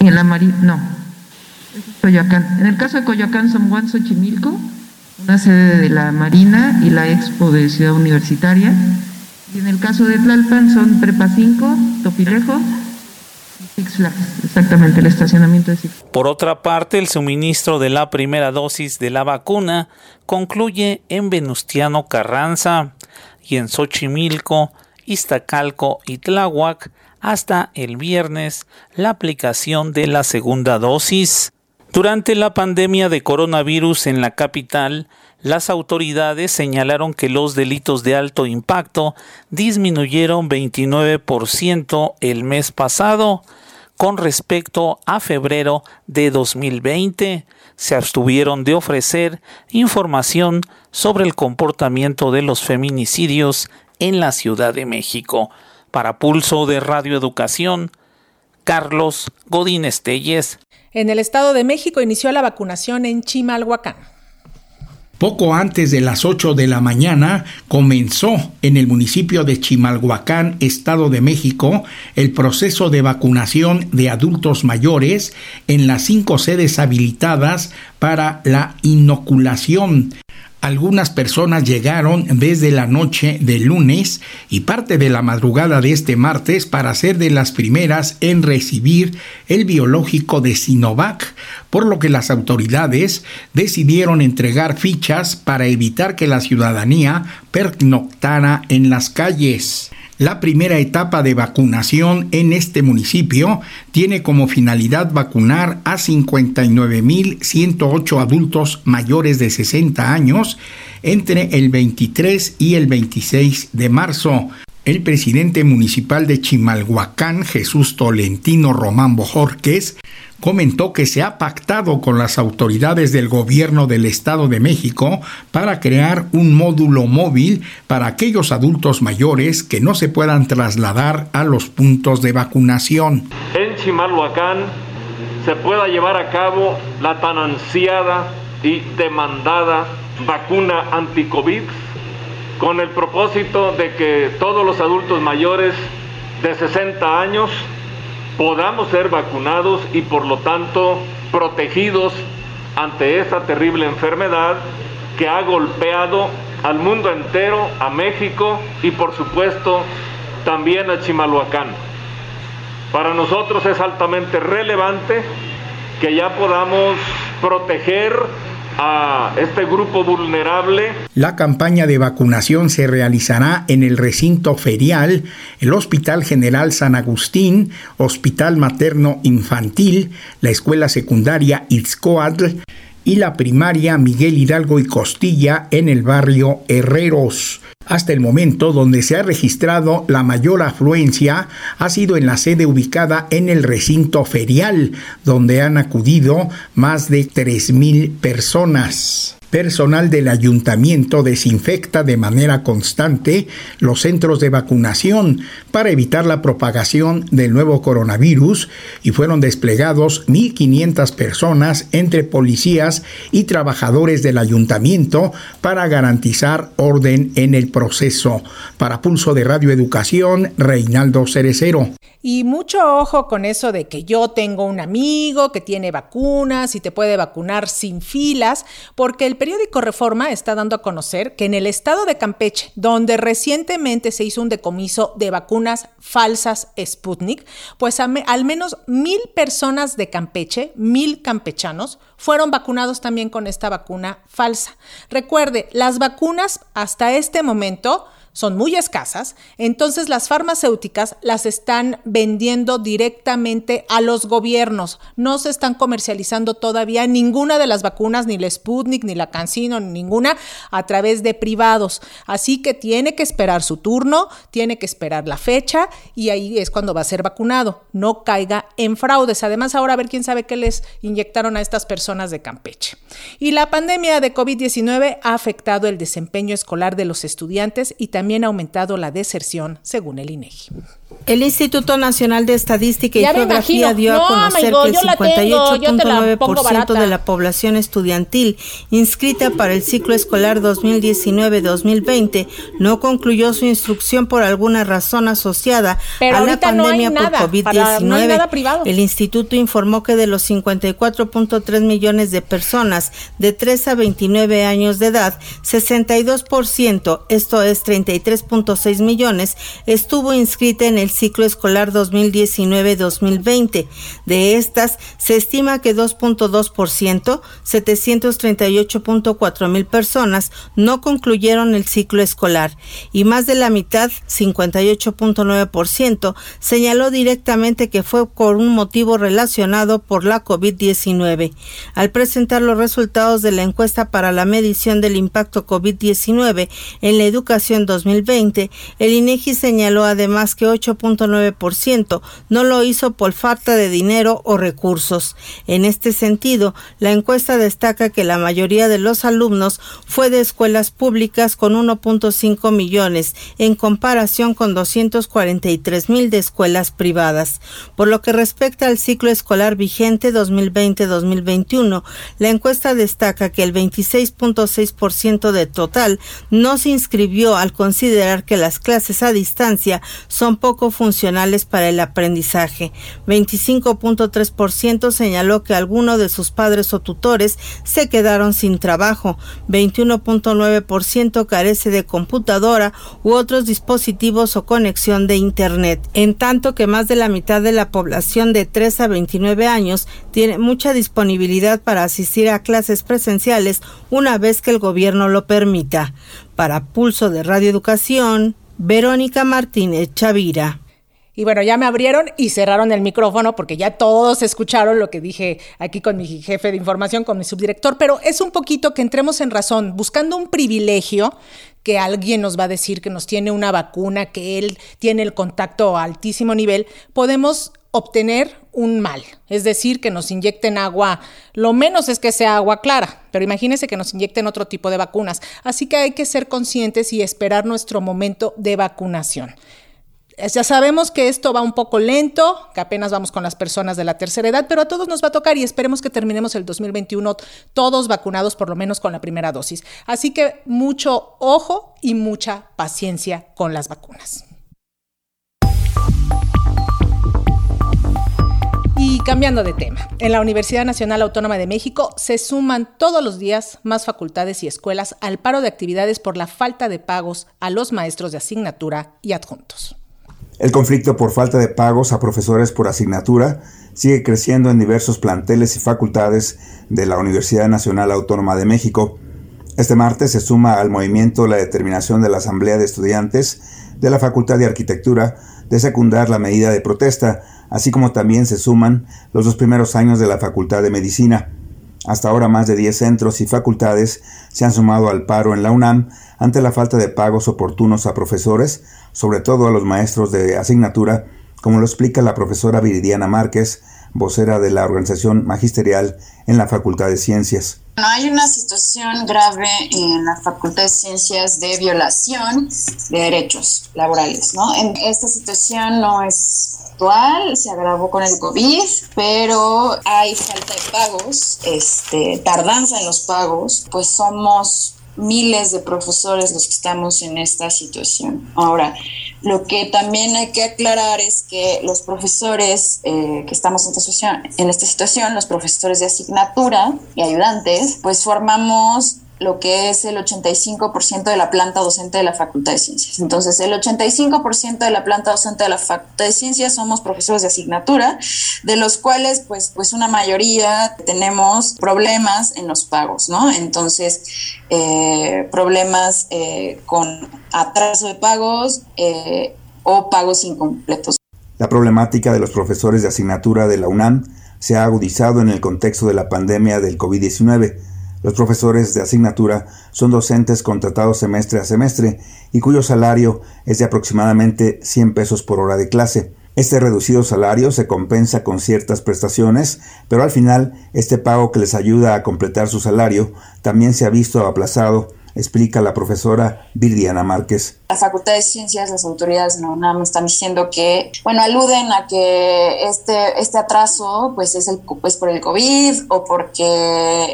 en la Mari, no, Coyoacán. En el caso de Coyoacán, son Juan Xochimilco, una sede de la Marina y la Expo de Ciudad Universitaria. Y en el caso de Tlalpan son Prepa 5, Topilejo, Exactamente, el estacionamiento de Por otra parte, el suministro de la primera dosis de la vacuna concluye en Venustiano Carranza y en Xochimilco, Iztacalco y Tláhuac hasta el viernes la aplicación de la segunda dosis. Durante la pandemia de coronavirus en la capital, las autoridades señalaron que los delitos de alto impacto disminuyeron 29% el mes pasado con respecto a febrero de 2020. Se abstuvieron de ofrecer información sobre el comportamiento de los feminicidios en la Ciudad de México. Para Pulso de Radio Educación, Carlos Godín Estelles. En el Estado de México inició la vacunación en Chimalhuacán. Poco antes de las 8 de la mañana comenzó en el municipio de Chimalhuacán, Estado de México, el proceso de vacunación de adultos mayores en las cinco sedes habilitadas para la inoculación algunas personas llegaron desde la noche del lunes y parte de la madrugada de este martes para ser de las primeras en recibir el biológico de Sinovac, por lo que las autoridades decidieron entregar fichas para evitar que la ciudadanía pernoctara en las calles. La primera etapa de vacunación en este municipio tiene como finalidad vacunar a 59.108 adultos mayores de 60 años entre el 23 y el 26 de marzo. El presidente municipal de Chimalhuacán, Jesús Tolentino Román Bojorques, comentó que se ha pactado con las autoridades del gobierno del Estado de México para crear un módulo móvil para aquellos adultos mayores que no se puedan trasladar a los puntos de vacunación. En Chimalhuacán se pueda llevar a cabo la tan ansiada y demandada vacuna anti-COVID con el propósito de que todos los adultos mayores de 60 años podamos ser vacunados y por lo tanto protegidos ante esta terrible enfermedad que ha golpeado al mundo entero, a México y por supuesto también a Chimalhuacán. Para nosotros es altamente relevante que ya podamos proteger a este grupo vulnerable. La campaña de vacunación se realizará en el recinto ferial, el Hospital General San Agustín, Hospital Materno Infantil, la Escuela Secundaria Itzcoatl y la primaria Miguel Hidalgo y Costilla en el barrio Herreros. Hasta el momento donde se ha registrado la mayor afluencia ha sido en la sede ubicada en el recinto ferial, donde han acudido más de 3.000 personas. Personal del ayuntamiento desinfecta de manera constante los centros de vacunación para evitar la propagación del nuevo coronavirus y fueron desplegados 1.500 personas entre policías y trabajadores del ayuntamiento para garantizar orden en el proceso. Para Pulso de Radio Educación, Reinaldo Cerecero. Y mucho ojo con eso de que yo tengo un amigo que tiene vacunas y te puede vacunar sin filas, porque el periódico Reforma está dando a conocer que en el estado de Campeche, donde recientemente se hizo un decomiso de vacunas falsas Sputnik, pues al menos mil personas de Campeche, mil campechanos, fueron vacunados también con esta vacuna falsa. Recuerde, las vacunas hasta este momento son muy escasas, entonces las farmacéuticas las están vendiendo directamente a los gobiernos. No se están comercializando todavía ninguna de las vacunas, ni la Sputnik, ni la CanSino, ni ninguna, a través de privados. Así que tiene que esperar su turno, tiene que esperar la fecha y ahí es cuando va a ser vacunado. No caiga en fraudes. Además, ahora a ver quién sabe qué les inyectaron a estas personas de Campeche. Y la pandemia de COVID-19 ha afectado el desempeño escolar de los estudiantes y también ha aumentado la deserción, según el INEGI. El Instituto Nacional de Estadística y Geografía dio a conocer que el 58.9% de la población estudiantil inscrita para el ciclo escolar 2019-2020 no concluyó su instrucción por alguna razón asociada a la pandemia por COVID-19. el instituto informó que de los 54.3 millones de personas de 3 a 29 años de edad, 62%, esto es 33.6 millones, estuvo inscrita en el ciclo escolar 2019-2020. De estas, se estima que 2.2%, 738.4 mil personas, no concluyeron el ciclo escolar y más de la mitad, 58.9%, señaló directamente que fue por un motivo relacionado por la COVID-19. Al presentar los resultados de la encuesta para la medición del impacto COVID-19 en la educación 2020, el INEGI señaló además que 8 ciento no lo hizo por falta de dinero o recursos. En este sentido, la encuesta destaca que la mayoría de los alumnos fue de escuelas públicas con 1.5 millones, en comparación con 243 mil de escuelas privadas. Por lo que respecta al ciclo escolar vigente 2020-2021, la encuesta destaca que el 26.6% de total no se inscribió al considerar que las clases a distancia son poco funcionales para el aprendizaje. 25.3% señaló que alguno de sus padres o tutores se quedaron sin trabajo. 21.9% carece de computadora u otros dispositivos o conexión de Internet. En tanto que más de la mitad de la población de 3 a 29 años tiene mucha disponibilidad para asistir a clases presenciales una vez que el gobierno lo permita. Para Pulso de Radio Educación, Verónica Martínez Chavira. Y bueno, ya me abrieron y cerraron el micrófono porque ya todos escucharon lo que dije aquí con mi jefe de información, con mi subdirector, pero es un poquito que entremos en razón, buscando un privilegio que alguien nos va a decir que nos tiene una vacuna, que él tiene el contacto a altísimo nivel, podemos obtener un mal, es decir, que nos inyecten agua, lo menos es que sea agua clara, pero imagínense que nos inyecten otro tipo de vacunas. Así que hay que ser conscientes y esperar nuestro momento de vacunación. Ya sabemos que esto va un poco lento, que apenas vamos con las personas de la tercera edad, pero a todos nos va a tocar y esperemos que terminemos el 2021 todos vacunados por lo menos con la primera dosis. Así que mucho ojo y mucha paciencia con las vacunas. Cambiando de tema, en la Universidad Nacional Autónoma de México se suman todos los días más facultades y escuelas al paro de actividades por la falta de pagos a los maestros de asignatura y adjuntos. El conflicto por falta de pagos a profesores por asignatura sigue creciendo en diversos planteles y facultades de la Universidad Nacional Autónoma de México. Este martes se suma al movimiento la determinación de la Asamblea de Estudiantes de la Facultad de Arquitectura de secundar la medida de protesta, así como también se suman los dos primeros años de la Facultad de Medicina. Hasta ahora más de 10 centros y facultades se han sumado al paro en la UNAM ante la falta de pagos oportunos a profesores, sobre todo a los maestros de asignatura, como lo explica la profesora Viridiana Márquez, vocera de la organización magisterial en la Facultad de Ciencias. No hay una situación grave en la Facultad de Ciencias de violación de derechos laborales, ¿no? En esta situación no es actual, se agravó con el COVID, pero hay falta de pagos, este, tardanza en los pagos, pues somos miles de profesores los que estamos en esta situación. Ahora, lo que también hay que aclarar es que los profesores eh, que estamos en esta, situación, en esta situación, los profesores de asignatura y ayudantes, pues formamos lo que es el 85% de la planta docente de la Facultad de Ciencias. Entonces, el 85% de la planta docente de la Facultad de Ciencias somos profesores de asignatura, de los cuales, pues, pues una mayoría tenemos problemas en los pagos, ¿no? Entonces, eh, problemas eh, con atraso de pagos eh, o pagos incompletos. La problemática de los profesores de asignatura de la UNAM se ha agudizado en el contexto de la pandemia del COVID-19 los profesores de asignatura son docentes contratados semestre a semestre y cuyo salario es de aproximadamente 100 pesos por hora de clase. Este reducido salario se compensa con ciertas prestaciones, pero al final este pago que les ayuda a completar su salario también se ha visto aplazado, explica la profesora Virdiana Márquez. La Facultad de Ciencias, las autoridades no nada más están diciendo que, bueno, aluden a que este, este atraso pues es el, pues por el COVID o porque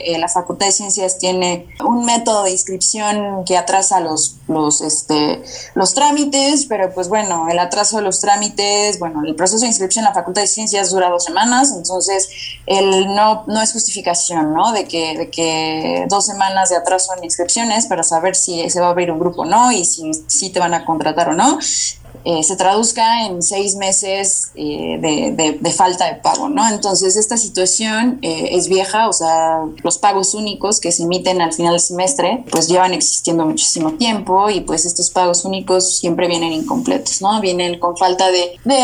eh, la Facultad de Ciencias tiene un método de inscripción que atrasa los, los, este, los trámites, pero pues bueno, el atraso de los trámites, bueno, el proceso de inscripción en la Facultad de Ciencias dura dos semanas, entonces el no, no es justificación, ¿no? De que, de que dos semanas de atraso en inscripciones para saber si se va a abrir un grupo o no y si te van a contratar o no. Eh, se traduzca en seis meses eh, de, de, falta de pago, ¿no? Entonces, esta situación eh, es vieja, o sea, los pagos únicos que se emiten al final del semestre, pues llevan existiendo muchísimo tiempo y pues estos pagos únicos siempre vienen incompletos, ¿no? Vienen con falta de, de,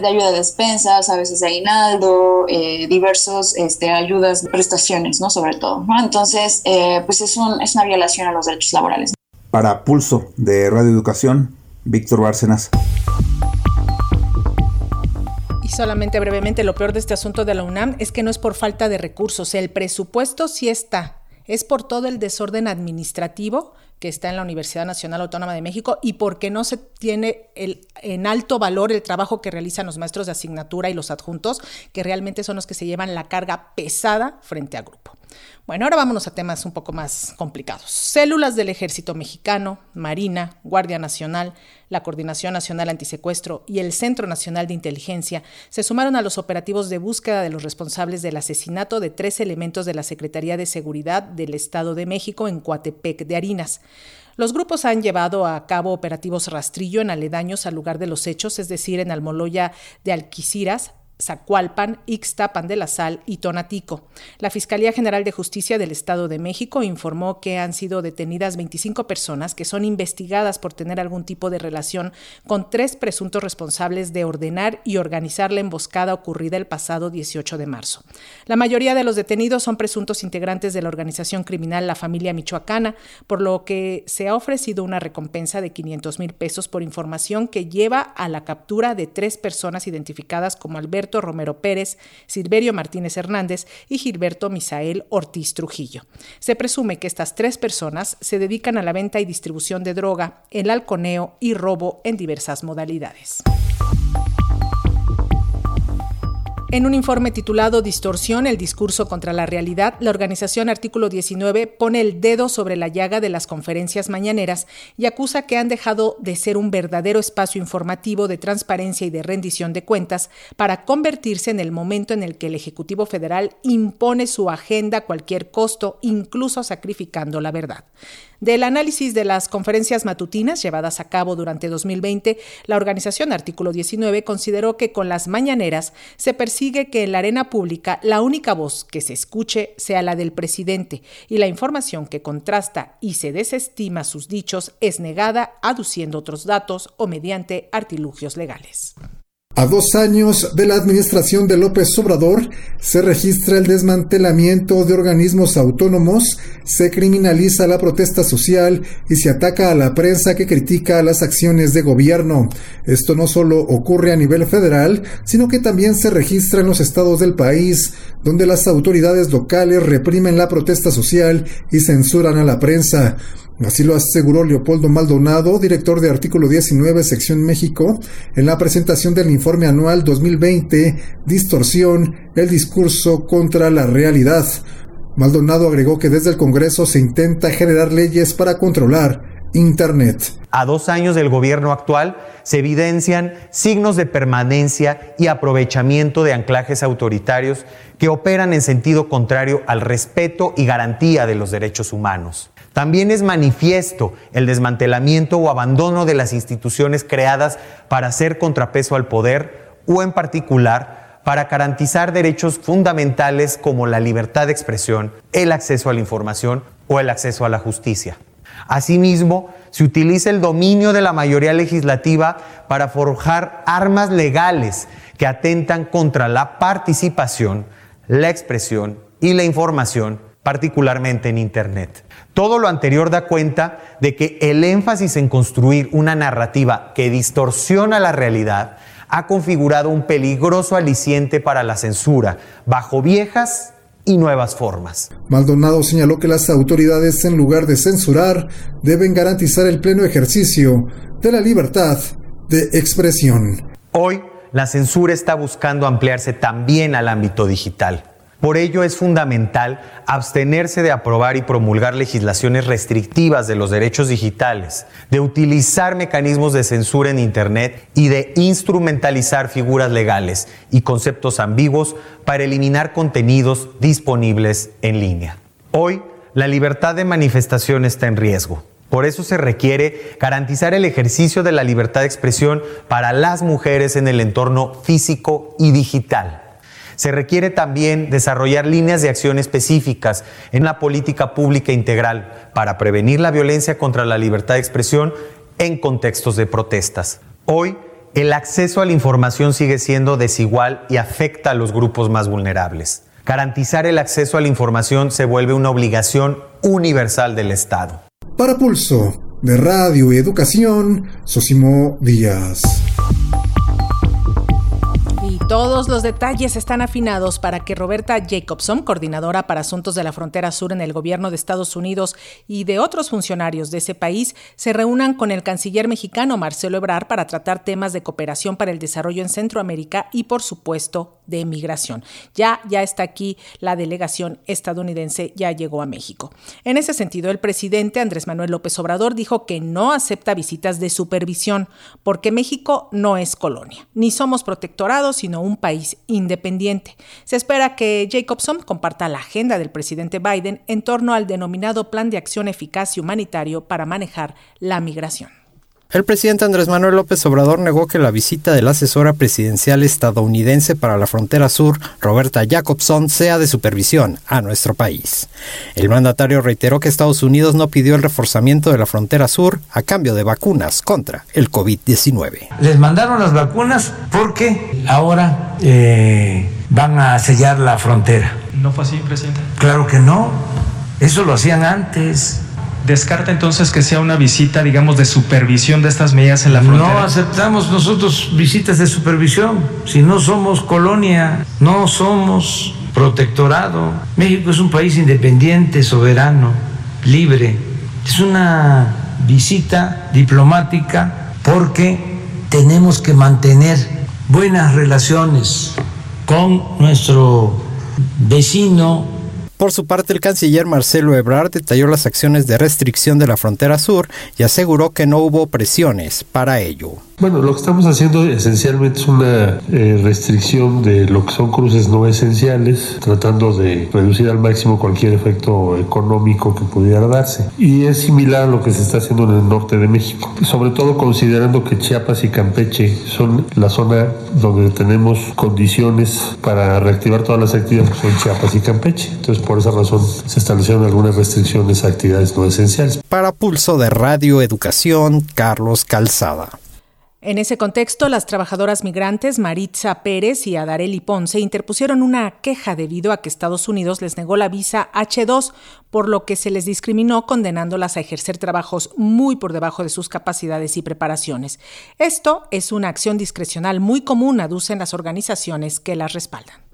de ayuda de despensas, a veces de aguinaldo, diversos este, ayudas, prestaciones, ¿no? Sobre todo, ¿no? Entonces, pues es, un, es una violación a los derechos laborales. Para Pulso de Radio Educación, Víctor Bárcenas. Y solamente brevemente, lo peor de este asunto de la UNAM es que no es por falta de recursos, el presupuesto sí está, es por todo el desorden administrativo que está en la Universidad Nacional Autónoma de México y porque no se tiene el, en alto valor el trabajo que realizan los maestros de asignatura y los adjuntos, que realmente son los que se llevan la carga pesada frente al grupo. Bueno, ahora vámonos a temas un poco más complicados. Células del Ejército Mexicano, Marina, Guardia Nacional, la Coordinación Nacional Antisecuestro y el Centro Nacional de Inteligencia se sumaron a los operativos de búsqueda de los responsables del asesinato de tres elementos de la Secretaría de Seguridad del Estado de México en Coatepec de Harinas. Los grupos han llevado a cabo operativos rastrillo en aledaños al lugar de los hechos, es decir, en Almoloya de Alquiciras, Zacualpan, Ixtapan de la Sal y Tonatico. La Fiscalía General de Justicia del Estado de México informó que han sido detenidas 25 personas que son investigadas por tener algún tipo de relación con tres presuntos responsables de ordenar y organizar la emboscada ocurrida el pasado 18 de marzo. La mayoría de los detenidos son presuntos integrantes de la organización criminal La Familia Michoacana, por lo que se ha ofrecido una recompensa de 500 mil pesos por información que lleva a la captura de tres personas identificadas como Alberto Romero Pérez, Silverio Martínez Hernández y Gilberto Misael Ortiz Trujillo. Se presume que estas tres personas se dedican a la venta y distribución de droga, el halconeo y robo en diversas modalidades. En un informe titulado Distorsión, el discurso contra la realidad, la organización Artículo 19 pone el dedo sobre la llaga de las conferencias mañaneras y acusa que han dejado de ser un verdadero espacio informativo de transparencia y de rendición de cuentas para convertirse en el momento en el que el Ejecutivo Federal impone su agenda a cualquier costo, incluso sacrificando la verdad. Del análisis de las conferencias matutinas llevadas a cabo durante 2020, la organización Artículo 19 consideró que con las mañaneras se persigue que en la arena pública la única voz que se escuche sea la del presidente y la información que contrasta y se desestima sus dichos es negada aduciendo otros datos o mediante artilugios legales. A dos años de la administración de López Obrador, se registra el desmantelamiento de organismos autónomos, se criminaliza la protesta social y se ataca a la prensa que critica las acciones de gobierno. Esto no solo ocurre a nivel federal, sino que también se registra en los estados del país, donde las autoridades locales reprimen la protesta social y censuran a la prensa. Así lo aseguró Leopoldo Maldonado, director de Artículo 19, Sección México, en la presentación del informe anual 2020, Distorsión, el discurso contra la realidad. Maldonado agregó que desde el Congreso se intenta generar leyes para controlar Internet. A dos años del gobierno actual se evidencian signos de permanencia y aprovechamiento de anclajes autoritarios que operan en sentido contrario al respeto y garantía de los derechos humanos. También es manifiesto el desmantelamiento o abandono de las instituciones creadas para hacer contrapeso al poder o en particular para garantizar derechos fundamentales como la libertad de expresión, el acceso a la información o el acceso a la justicia. Asimismo, se utiliza el dominio de la mayoría legislativa para forjar armas legales que atentan contra la participación, la expresión y la información, particularmente en Internet. Todo lo anterior da cuenta de que el énfasis en construir una narrativa que distorsiona la realidad ha configurado un peligroso aliciente para la censura bajo viejas y nuevas formas. Maldonado señaló que las autoridades, en lugar de censurar, deben garantizar el pleno ejercicio de la libertad de expresión. Hoy, la censura está buscando ampliarse también al ámbito digital. Por ello es fundamental abstenerse de aprobar y promulgar legislaciones restrictivas de los derechos digitales, de utilizar mecanismos de censura en Internet y de instrumentalizar figuras legales y conceptos ambiguos para eliminar contenidos disponibles en línea. Hoy, la libertad de manifestación está en riesgo. Por eso se requiere garantizar el ejercicio de la libertad de expresión para las mujeres en el entorno físico y digital. Se requiere también desarrollar líneas de acción específicas en la política pública integral para prevenir la violencia contra la libertad de expresión en contextos de protestas. Hoy, el acceso a la información sigue siendo desigual y afecta a los grupos más vulnerables. Garantizar el acceso a la información se vuelve una obligación universal del Estado. Para Pulso de Radio y Educación, Sosimo Díaz. Todos los detalles están afinados para que Roberta Jacobson, coordinadora para asuntos de la frontera sur en el gobierno de Estados Unidos y de otros funcionarios de ese país, se reúnan con el canciller mexicano Marcelo Ebrard para tratar temas de cooperación para el desarrollo en Centroamérica y, por supuesto, de migración. Ya, ya está aquí la delegación estadounidense, ya llegó a México. En ese sentido, el presidente Andrés Manuel López Obrador dijo que no acepta visitas de supervisión porque México no es colonia, ni somos protectorados, sino un país independiente. Se espera que Jacobson comparta la agenda del presidente Biden en torno al denominado Plan de Acción Eficaz y Humanitario para manejar la migración. El presidente Andrés Manuel López Obrador negó que la visita de la asesora presidencial estadounidense para la frontera sur, Roberta Jacobson, sea de supervisión a nuestro país. El mandatario reiteró que Estados Unidos no pidió el reforzamiento de la frontera sur a cambio de vacunas contra el COVID-19. Les mandaron las vacunas porque ahora eh, van a sellar la frontera. ¿No fue así, presidente? Claro que no. Eso lo hacían antes. ¿Descarta entonces que sea una visita, digamos, de supervisión de estas medidas en la frontera? No aceptamos nosotros visitas de supervisión. Si no somos colonia, no somos protectorado. México es un país independiente, soberano, libre. Es una visita diplomática porque tenemos que mantener buenas relaciones con nuestro vecino por su parte, el canciller Marcelo Ebrard detalló las acciones de restricción de la frontera sur y aseguró que no hubo presiones para ello. Bueno, lo que estamos haciendo esencialmente es una eh, restricción de lo que son cruces no esenciales, tratando de reducir al máximo cualquier efecto económico que pudiera darse. Y es similar a lo que se está haciendo en el norte de México, sobre todo considerando que Chiapas y Campeche son la zona donde tenemos condiciones para reactivar todas las actividades que son Chiapas y Campeche. Entonces, por esa razón se establecieron algunas restricciones a actividades no esenciales. Para Pulso de Radio Educación, Carlos Calzada. En ese contexto, las trabajadoras migrantes Maritza Pérez y Adareli Ponce interpusieron una queja debido a que Estados Unidos les negó la visa H2, por lo que se les discriminó condenándolas a ejercer trabajos muy por debajo de sus capacidades y preparaciones. Esto es una acción discrecional muy común, aducen las organizaciones que las respaldan.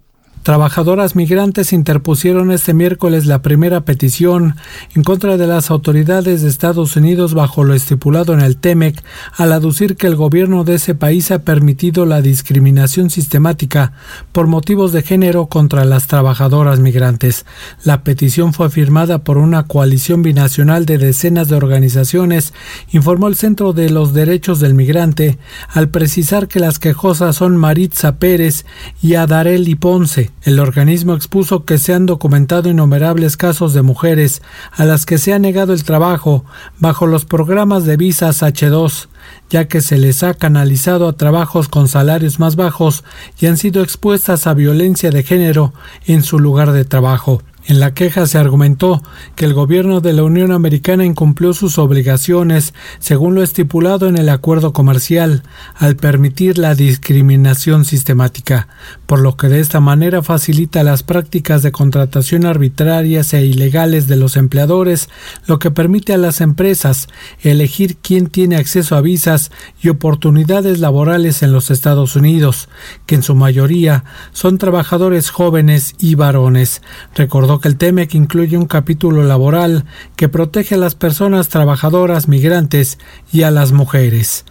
Trabajadoras migrantes interpusieron este miércoles la primera petición en contra de las autoridades de Estados Unidos bajo lo estipulado en el TEMEC al aducir que el gobierno de ese país ha permitido la discriminación sistemática por motivos de género contra las trabajadoras migrantes. La petición fue firmada por una coalición binacional de decenas de organizaciones, informó el Centro de los Derechos del Migrante, al precisar que las quejosas son Maritza Pérez y Adareli Ponce. El organismo expuso que se han documentado innumerables casos de mujeres a las que se ha negado el trabajo bajo los programas de visas H2, ya que se les ha canalizado a trabajos con salarios más bajos y han sido expuestas a violencia de género en su lugar de trabajo. En la queja se argumentó que el gobierno de la Unión Americana incumplió sus obligaciones según lo estipulado en el acuerdo comercial al permitir la discriminación sistemática, por lo que de esta manera facilita las prácticas de contratación arbitrarias e ilegales de los empleadores, lo que permite a las empresas elegir quién tiene acceso a visas y oportunidades laborales en los Estados Unidos, que en su mayoría son trabajadores jóvenes y varones. Recordó que el TEMEC incluye un capítulo laboral que protege a las personas trabajadoras migrantes y a las mujeres.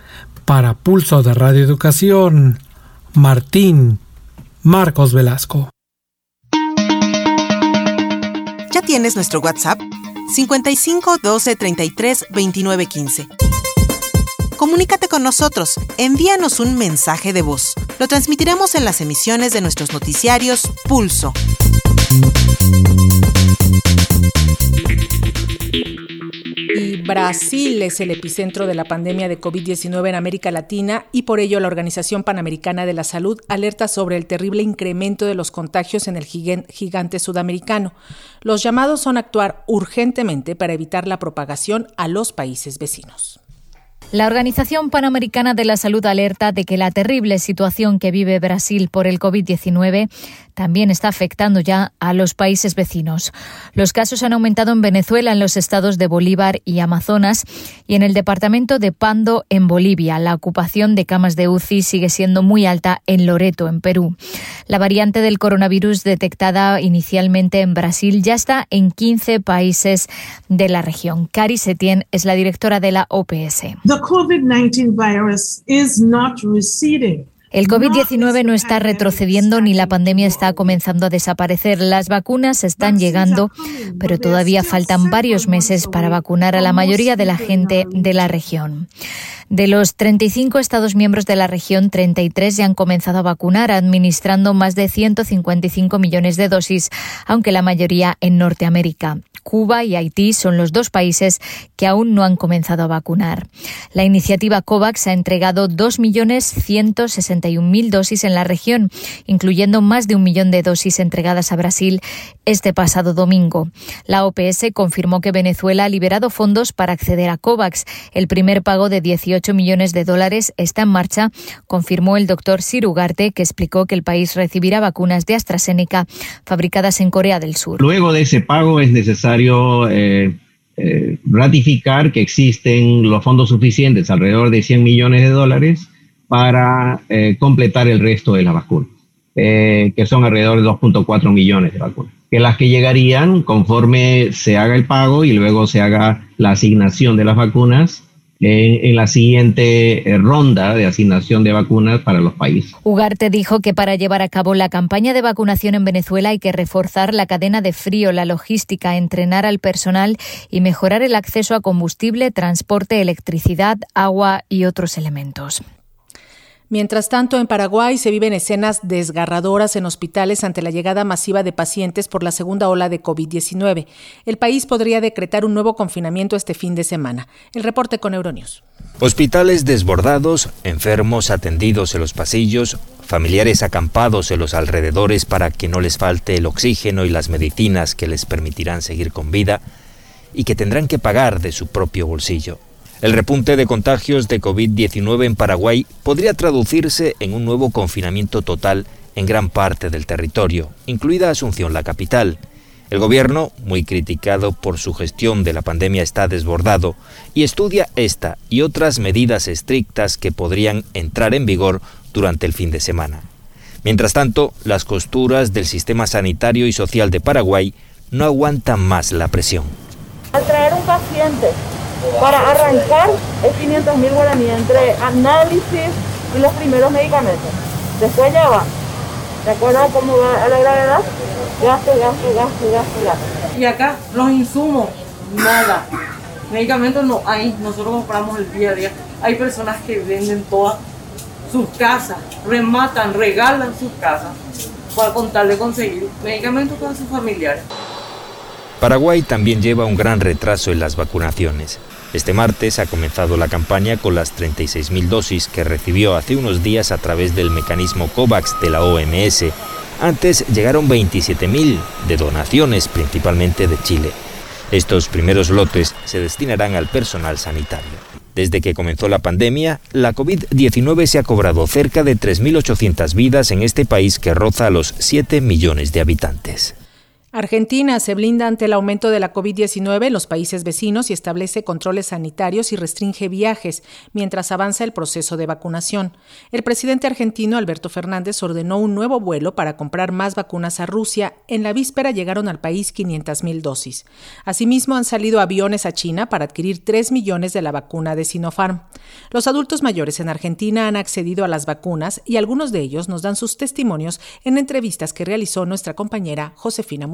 Para Pulso de Radio Educación, Martín Marcos Velasco. ¿Ya tienes nuestro WhatsApp? 55 12 33 29 15. Comunícate con nosotros, envíanos un mensaje de voz. Lo transmitiremos en las emisiones de nuestros noticiarios Pulso. Y Brasil es el epicentro de la pandemia de COVID-19 en América Latina y por ello la Organización Panamericana de la Salud alerta sobre el terrible incremento de los contagios en el gigante sudamericano. Los llamados son actuar urgentemente para evitar la propagación a los países vecinos. La Organización Panamericana de la Salud alerta de que la terrible situación que vive Brasil por el COVID-19 también está afectando ya a los países vecinos. Los casos han aumentado en Venezuela, en los estados de Bolívar y Amazonas y en el departamento de Pando, en Bolivia. La ocupación de camas de UCI sigue siendo muy alta en Loreto, en Perú. La variante del coronavirus detectada inicialmente en Brasil ya está en 15 países de la región. Cari Setien es la directora de la OPS. The COVID-19 virus is not receding. El COVID-19 no está retrocediendo ni la pandemia está comenzando a desaparecer. Las vacunas están llegando, pero todavía faltan varios meses para vacunar a la mayoría de la gente de la región. De los 35 Estados miembros de la región, 33 ya han comenzado a vacunar, administrando más de 155 millones de dosis, aunque la mayoría en Norteamérica. Cuba y Haití son los dos países que aún no han comenzado a vacunar. La iniciativa COVAX ha entregado 2.161.000 dosis en la región, incluyendo más de un millón de dosis entregadas a Brasil este pasado domingo. La OPS confirmó que Venezuela ha liberado fondos para acceder a COVAX. El primer pago de 18 millones de dólares está en marcha, confirmó el doctor Sirugarte, que explicó que el país recibirá vacunas de AstraZeneca fabricadas en Corea del Sur. Luego de ese pago es necesario eh, eh, ratificar que existen los fondos suficientes, alrededor de 100 millones de dólares, para eh, completar el resto de las vacunas, que son alrededor de 2.4 millones de vacunas, que las que llegarían conforme se haga el pago y luego se haga la asignación de las vacunas en, la siguiente eh, ronda de asignación de vacunas para los países. Ugarte dijo que para llevar a cabo la campaña de vacunación en Venezuela hay que reforzar la cadena de frío, la logística, entrenar al personal y mejorar el acceso a combustible, transporte, electricidad, agua y otros elementos. Mientras tanto, en Paraguay se viven escenas desgarradoras en hospitales ante la llegada masiva de pacientes por la segunda ola de COVID-19. El país podría decretar un nuevo confinamiento este fin de semana. El reporte con Euronews. Hospitales desbordados, enfermos atendidos en los pasillos, familiares acampados en los alrededores para que no les falte el oxígeno y las medicinas que les permitirán seguir con vida y que tendrán que pagar de su propio bolsillo. El repunte de contagios de COVID-19 en Paraguay podría traducirse en un nuevo confinamiento total en gran parte del territorio, incluida Asunción, la capital. El gobierno, muy criticado por su gestión de la pandemia, está desbordado y estudia esta y otras medidas estrictas que podrían entrar en vigor durante el fin de semana. Mientras tanto, las costuras del sistema sanitario y social de Paraguay no aguantan más la presión. Al traer un paciente para arrancar es 500 mil guaraníes entre análisis y los primeros medicamentos. Después ya va. ¿De acuerdo cómo va a la gravedad? Gasto, gasto, gasto, gasto, gasto. Y acá los insumos, nada. Medicamentos no hay, nosotros compramos el día a día. Hay personas que venden todas sus casas, rematan, regalan sus casas para contarle conseguir medicamentos para sus familiares. Paraguay también lleva un gran retraso en las vacunaciones. Este martes ha comenzado la campaña con las 36.000 dosis que recibió hace unos días a través del mecanismo COVAX de la OMS, Antes llegaron 27.000 de donaciones, principalmente de Chile. Estos primeros lotes se destinarán al personal sanitario. Desde que comenzó la pandemia, la COVID-19 se ha cobrado cerca de 3.800 vidas en este país que roza a los 7 millones de habitantes. Argentina se blinda ante el aumento de la COVID-19 en los países vecinos y establece controles sanitarios y restringe viajes mientras avanza el proceso de vacunación. El presidente argentino Alberto Fernández ordenó un nuevo vuelo para comprar más vacunas a Rusia. En la víspera llegaron al país 500.000 dosis. Asimismo, han salido aviones a China para adquirir 3 millones de la vacuna de Sinopharm. Los adultos mayores en Argentina han accedido a las vacunas y algunos de ellos nos dan sus testimonios en entrevistas que realizó nuestra compañera Josefina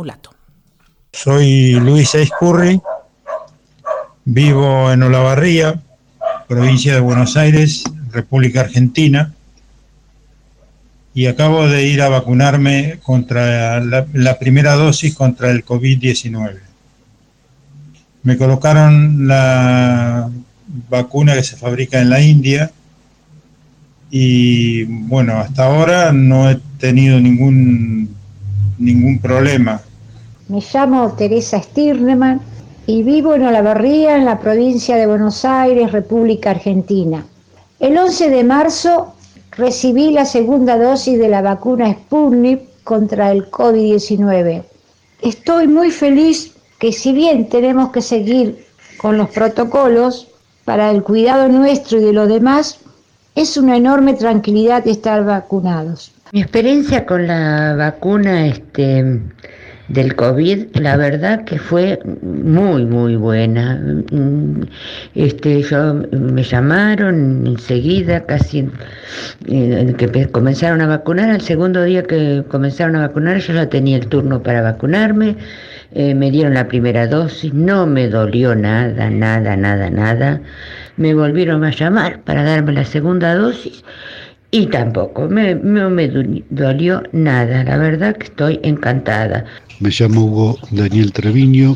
Soy Luis Escurri, vivo en Olavarría, provincia de Buenos Aires, República Argentina, y acabo de ir a vacunarme contra la, la primera dosis contra el COVID-19. Me colocaron la vacuna que se fabrica en la India y bueno, hasta ahora no he tenido ningún, ningún problema. Me llamo Teresa Stirneman y vivo en Olavarría, en la provincia de Buenos Aires, República Argentina. El 11 de marzo recibí la segunda dosis de la vacuna Sputnik contra el COVID-19. Estoy muy feliz que si bien tenemos que seguir con los protocolos para el cuidado nuestro y de los demás, es una enorme tranquilidad estar vacunados. Mi experiencia con la vacuna este, del COVID, la verdad que fue muy, muy buena. Este, yo, me llamaron enseguida, casi eh, que comenzaron a vacunar. Al segundo día que comenzaron a vacunar, yo ya tenía el turno para vacunarme. Eh, me dieron la primera dosis, no me dolió nada, nada, nada, nada. Me volvieron a llamar para darme la segunda dosis y tampoco me, no me dolió nada. La verdad que estoy encantada. Me llamo Hugo Daniel Treviño,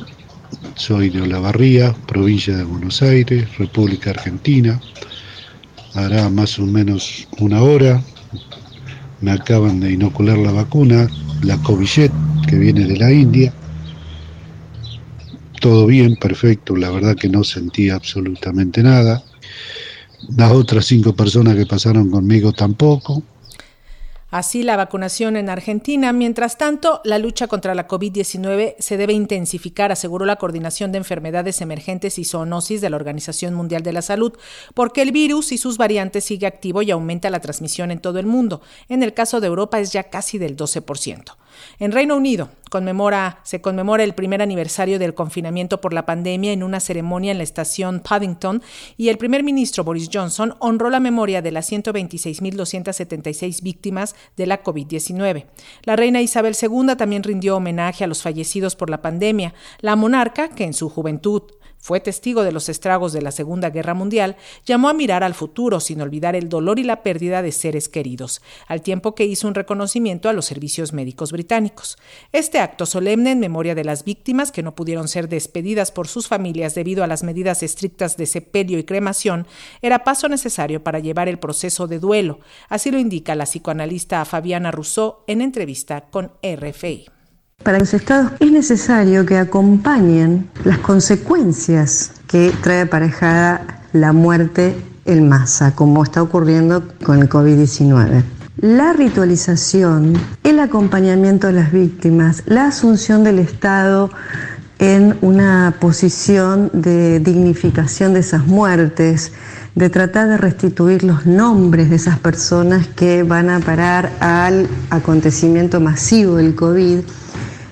soy de Olavarría, provincia de Buenos Aires, República Argentina. Hará más o menos una hora. Me acaban de inocular la vacuna, la Covishet, que viene de la India. Todo bien, perfecto, la verdad que no sentí absolutamente nada. Las otras cinco personas que pasaron conmigo tampoco. Así la vacunación en Argentina. Mientras tanto, la lucha contra la COVID-19 se debe intensificar, aseguró la Coordinación de Enfermedades Emergentes y Zoonosis de la Organización Mundial de la Salud, porque el virus y sus variantes sigue activo y aumenta la transmisión en todo el mundo. En el caso de Europa es ya casi del 12%. En Reino Unido conmemora, se conmemora el primer aniversario del confinamiento por la pandemia en una ceremonia en la estación Paddington y el primer ministro Boris Johnson honró la memoria de las 126.276 víctimas de la COVID-19. La reina Isabel II también rindió homenaje a los fallecidos por la pandemia. La monarca, que en su juventud fue testigo de los estragos de la Segunda Guerra Mundial, llamó a mirar al futuro sin olvidar el dolor y la pérdida de seres queridos, al tiempo que hizo un reconocimiento a los servicios médicos británicos. Este acto solemne en memoria de las víctimas que no pudieron ser despedidas por sus familias debido a las medidas estrictas de sepelio y cremación era paso necesario para llevar el proceso de duelo, así lo indica la psicoanalista Fabiana Rousseau en entrevista con RFI. Para los estados es necesario que acompañen las consecuencias que trae aparejada la muerte en masa, como está ocurriendo con el COVID-19. La ritualización, el acompañamiento a las víctimas, la asunción del Estado en una posición de dignificación de esas muertes, de tratar de restituir los nombres de esas personas que van a parar al acontecimiento masivo del COVID,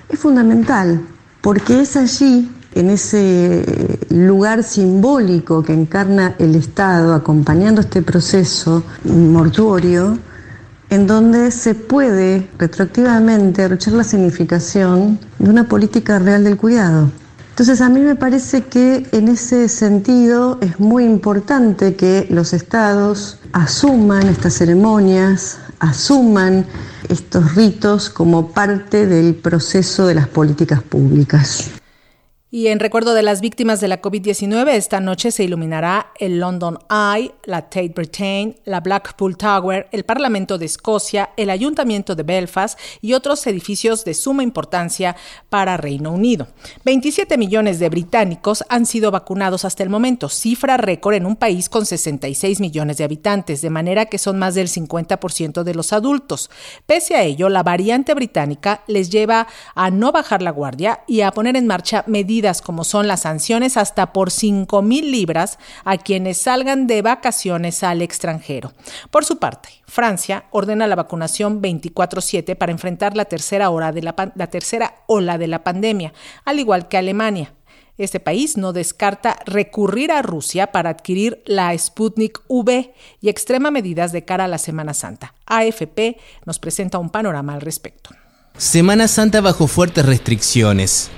es fundamental, porque es allí, en ese lugar simbólico que encarna el Estado acompañando este proceso mortuorio, en donde se puede retroactivamente arrochar la significación de una política real del cuidado. Entonces a mí me parece que en ese sentido es muy importante que los estados asuman estas ceremonias, asuman estos ritos como parte del proceso de las políticas públicas. Y en recuerdo de las víctimas de la COVID-19, esta noche se iluminará el London Eye, la Tate Britain, la Blackpool Tower, el Parlamento de Escocia, el Ayuntamiento de Belfast y otros edificios de suma importancia para Reino Unido. 27 millones de británicos han sido vacunados hasta el momento, cifra récord en un país con 66 millones de habitantes, de manera que son más del 50% de los adultos. Pese a ello, la variante británica les lleva a no bajar la guardia y a poner en marcha medidas como son las sanciones hasta por 5 mil libras a quienes salgan de vacaciones al extranjero. Por su parte, Francia ordena la vacunación 24/7 para enfrentar la tercera, hora de la, la tercera ola de la pandemia, al igual que Alemania. Este país no descarta recurrir a Rusia para adquirir la Sputnik V y extrema medidas de cara a la Semana Santa. AFP nos presenta un panorama al respecto. Semana Santa bajo fuertes restricciones.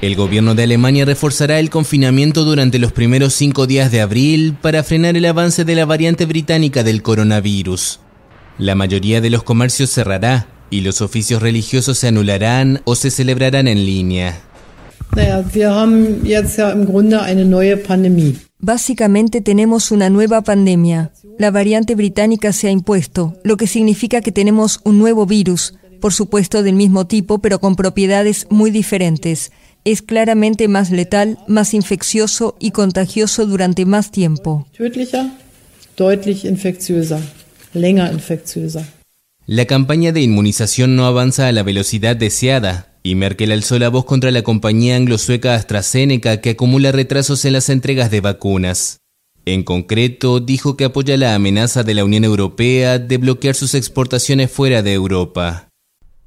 El gobierno de Alemania reforzará el confinamiento durante los primeros cinco días de abril para frenar el avance de la variante británica del coronavirus. La mayoría de los comercios cerrará y los oficios religiosos se anularán o se celebrarán en línea. Básicamente tenemos una nueva pandemia. La variante británica se ha impuesto, lo que significa que tenemos un nuevo virus, por supuesto del mismo tipo, pero con propiedades muy diferentes es claramente más letal, más infeccioso y contagioso durante más tiempo. La campaña de inmunización no avanza a la velocidad deseada y Merkel alzó la voz contra la compañía anglo-sueca AstraZeneca que acumula retrasos en las entregas de vacunas. En concreto, dijo que apoya la amenaza de la Unión Europea de bloquear sus exportaciones fuera de Europa.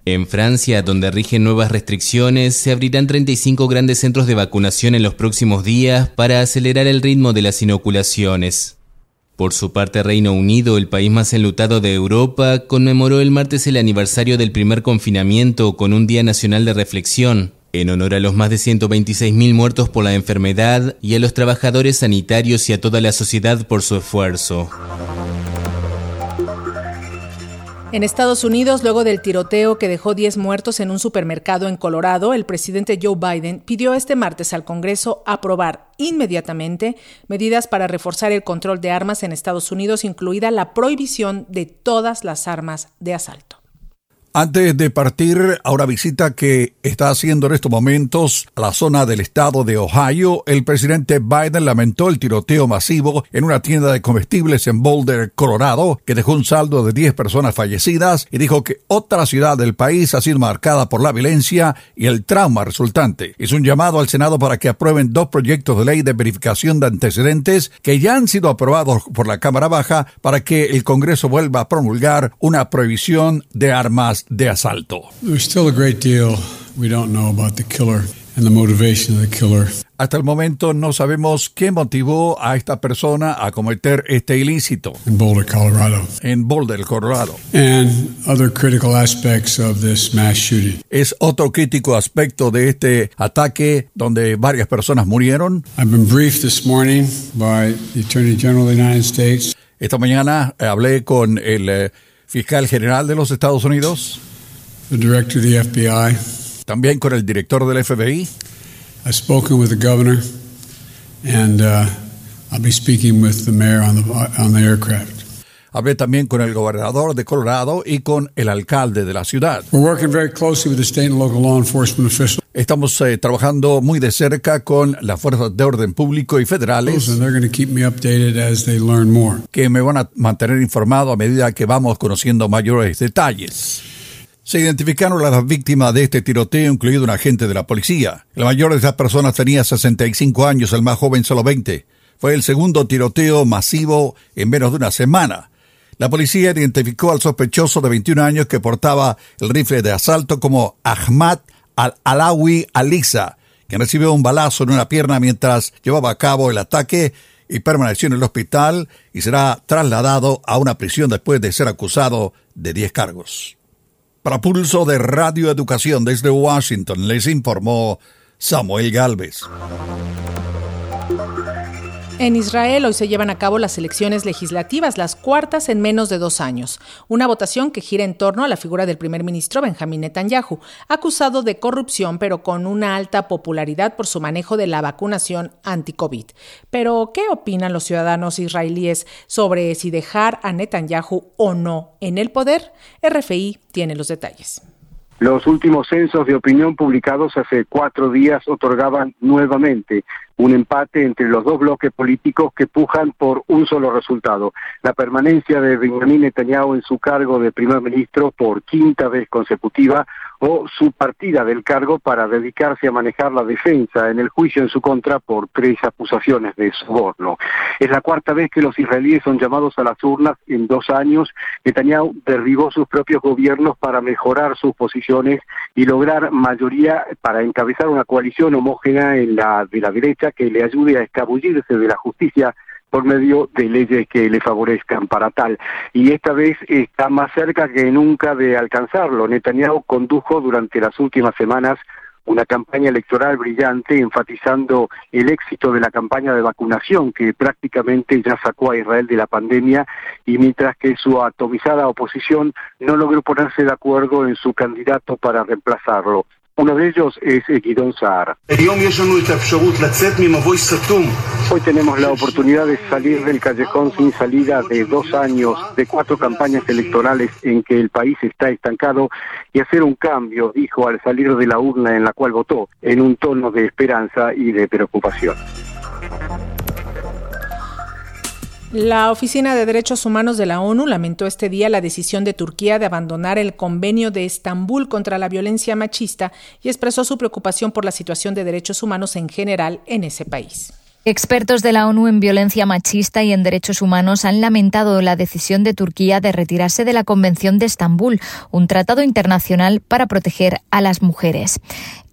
En Francia, donde rigen nuevas restricciones, se abrirán 35 grandes centros de vacunación en los próximos días para acelerar el ritmo de las inoculaciones. Por su parte, Reino Unido, el país más enlutado de Europa, conmemoró el martes el aniversario del primer confinamiento con un Día Nacional de Reflexión, en honor a los más de 126.000 muertos por la enfermedad y a los trabajadores sanitarios y a toda la sociedad por su esfuerzo. En Estados Unidos, luego del tiroteo que dejó 10 muertos en un supermercado en Colorado, el presidente Joe Biden pidió este martes al Congreso aprobar inmediatamente medidas para reforzar el control de armas en Estados Unidos, incluida la prohibición de todas las armas de asalto. Antes de partir a una visita que está haciendo en estos momentos a la zona del estado de Ohio, el presidente Biden lamentó el tiroteo masivo en una tienda de comestibles en Boulder, Colorado, que dejó un saldo de 10 personas fallecidas y dijo que otra ciudad del país ha sido marcada por la violencia y el trauma resultante. Hizo un llamado al Senado para que aprueben dos proyectos de ley de verificación de antecedentes que ya han sido aprobados por la Cámara Baja para que el Congreso vuelva a promulgar una prohibición de armas de asalto. Hasta el momento no sabemos qué motivó a esta persona a cometer este ilícito. En Boulder, Colorado. En Boulder, Colorado. And other critical aspects of this mass shooting. Es otro crítico aspecto de este ataque donde varias personas murieron. I've been briefed this morning by the Attorney General of the United States. Esta mañana hablé con el eh, fiscal general de los Estados Unidos. The director of the FBI. También con el director del FBI. I've spoken with the governor, and uh, I'll be speaking with the mayor on the on the aircraft. Hablé también con el gobernador de Colorado y con el alcalde de la ciudad. We're working very closely with the state and local law enforcement officials. Estamos eh, trabajando muy de cerca con las fuerzas de orden público y federales que me van a mantener informado a medida que vamos conociendo mayores detalles. Se identificaron las víctimas de este tiroteo, incluido un agente de la policía. El mayor de esas personas tenía 65 años, el más joven solo 20. Fue el segundo tiroteo masivo en menos de una semana. La policía identificó al sospechoso de 21 años que portaba el rifle de asalto como Ahmad al-Alawi Alisa, quien recibió un balazo en una pierna mientras llevaba a cabo el ataque y permaneció en el hospital y será trasladado a una prisión después de ser acusado de 10 cargos. Para Pulso de Radio Educación desde Washington les informó Samuel Galvez. En Israel hoy se llevan a cabo las elecciones legislativas, las cuartas en menos de dos años. Una votación que gira en torno a la figura del primer ministro Benjamín Netanyahu, acusado de corrupción pero con una alta popularidad por su manejo de la vacunación anti-COVID. Pero, ¿qué opinan los ciudadanos israelíes sobre si dejar a Netanyahu o no en el poder? RFI tiene los detalles. Los últimos censos de opinión publicados hace cuatro días otorgaban nuevamente un empate entre los dos bloques políticos que pujan por un solo resultado, la permanencia de Benjamin Netanyahu en su cargo de primer ministro por quinta vez consecutiva o su partida del cargo para dedicarse a manejar la defensa en el juicio en su contra por tres acusaciones de soborno. Es la cuarta vez que los israelíes son llamados a las urnas en dos años. Netanyahu derribó sus propios gobiernos para mejorar sus posiciones y lograr mayoría para encabezar una coalición homógena en la de la derecha que le ayude a escabullirse de la justicia por medio de leyes que le favorezcan para tal. Y esta vez está más cerca que nunca de alcanzarlo. Netanyahu condujo durante las últimas semanas una campaña electoral brillante enfatizando el éxito de la campaña de vacunación que prácticamente ya sacó a Israel de la pandemia y mientras que su atomizada oposición no logró ponerse de acuerdo en su candidato para reemplazarlo. Uno de ellos es Guidón Sahar. Hoy tenemos la oportunidad de salir del callejón sin salida de dos años, de cuatro campañas electorales en que el país está estancado y hacer un cambio, dijo al salir de la urna en la cual votó, en un tono de esperanza y de preocupación. La Oficina de Derechos Humanos de la ONU lamentó este día la decisión de Turquía de abandonar el Convenio de Estambul contra la violencia machista y expresó su preocupación por la situación de derechos humanos en general en ese país. Expertos de la ONU en violencia machista y en derechos humanos han lamentado la decisión de Turquía de retirarse de la Convención de Estambul, un tratado internacional para proteger a las mujeres.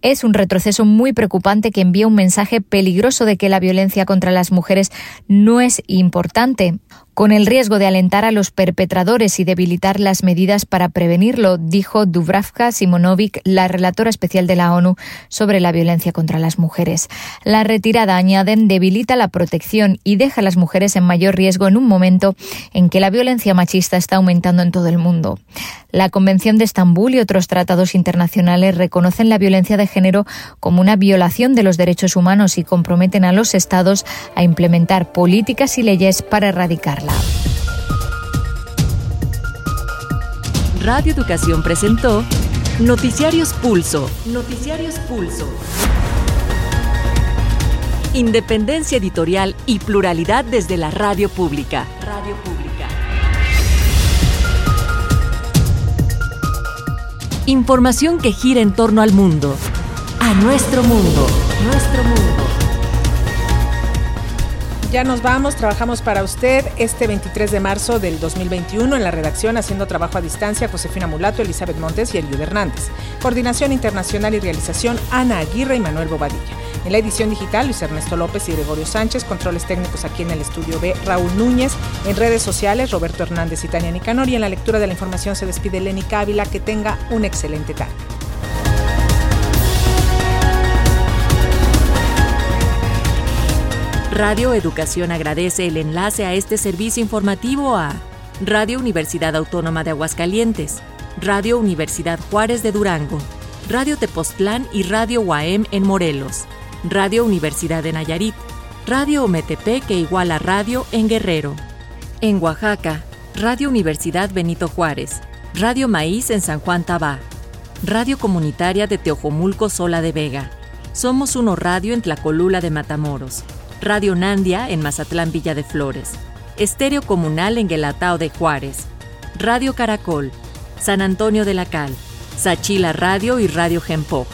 Es un retroceso muy preocupante que envía un mensaje peligroso de que la violencia contra las mujeres no es importante con el riesgo de alentar a los perpetradores y debilitar las medidas para prevenirlo, dijo Dubravka Simonovic, la relatora especial de la ONU sobre la violencia contra las mujeres. La retirada, añaden, debilita la protección y deja a las mujeres en mayor riesgo en un momento en que la violencia machista está aumentando en todo el mundo. La Convención de Estambul y otros tratados internacionales reconocen la violencia de género como una violación de los derechos humanos y comprometen a los Estados a implementar políticas y leyes para erradicarla. Radio Educación presentó Noticiarios Pulso. Noticiarios Pulso. Independencia editorial y pluralidad desde la radio pública. Radio pública. Información que gira en torno al mundo. A nuestro mundo. Nuestro mundo. Ya nos vamos, trabajamos para usted este 23 de marzo del 2021 en la redacción haciendo trabajo a distancia Josefina Mulato, Elizabeth Montes y Eliud Hernández. Coordinación internacional y realización Ana Aguirre y Manuel Bobadilla. En la edición digital Luis Ernesto López y Gregorio Sánchez, controles técnicos aquí en el estudio B Raúl Núñez, en redes sociales Roberto Hernández y Tania Nicanor y en la lectura de la información se despide Lenny Cávila, que tenga un excelente tarde. Radio Educación agradece el enlace a este servicio informativo a Radio Universidad Autónoma de Aguascalientes, Radio Universidad Juárez de Durango, Radio Tepoztlán y Radio UAM en Morelos, Radio Universidad de Nayarit, Radio Ometepec que iguala Radio en Guerrero. En Oaxaca, Radio Universidad Benito Juárez, Radio Maíz en San Juan Tabá, Radio Comunitaria de Teojomulco Sola de Vega. Somos uno radio en Tlacolula de Matamoros. Radio Nandia en Mazatlán Villa de Flores, Estéreo Comunal en Guelatao de Juárez, Radio Caracol, San Antonio de la Cal, Sachila Radio y Radio Gempoj,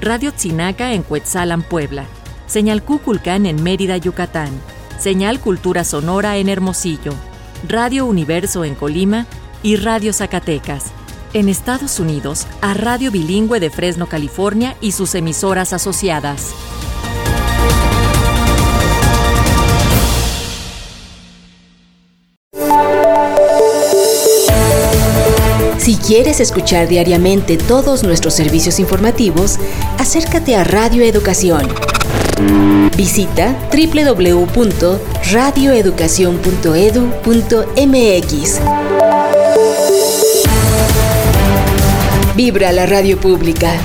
Radio Tzinaca en Cuetzalan, Puebla, Señal Cuculcán en Mérida, Yucatán, Señal Cultura Sonora en Hermosillo, Radio Universo en Colima y Radio Zacatecas. En Estados Unidos, a Radio Bilingüe de Fresno, California y sus emisoras asociadas. Si quieres escuchar diariamente todos nuestros servicios informativos, acércate a Radio Educación. Visita www.radioeducacion.edu.mx. Vibra la radio pública.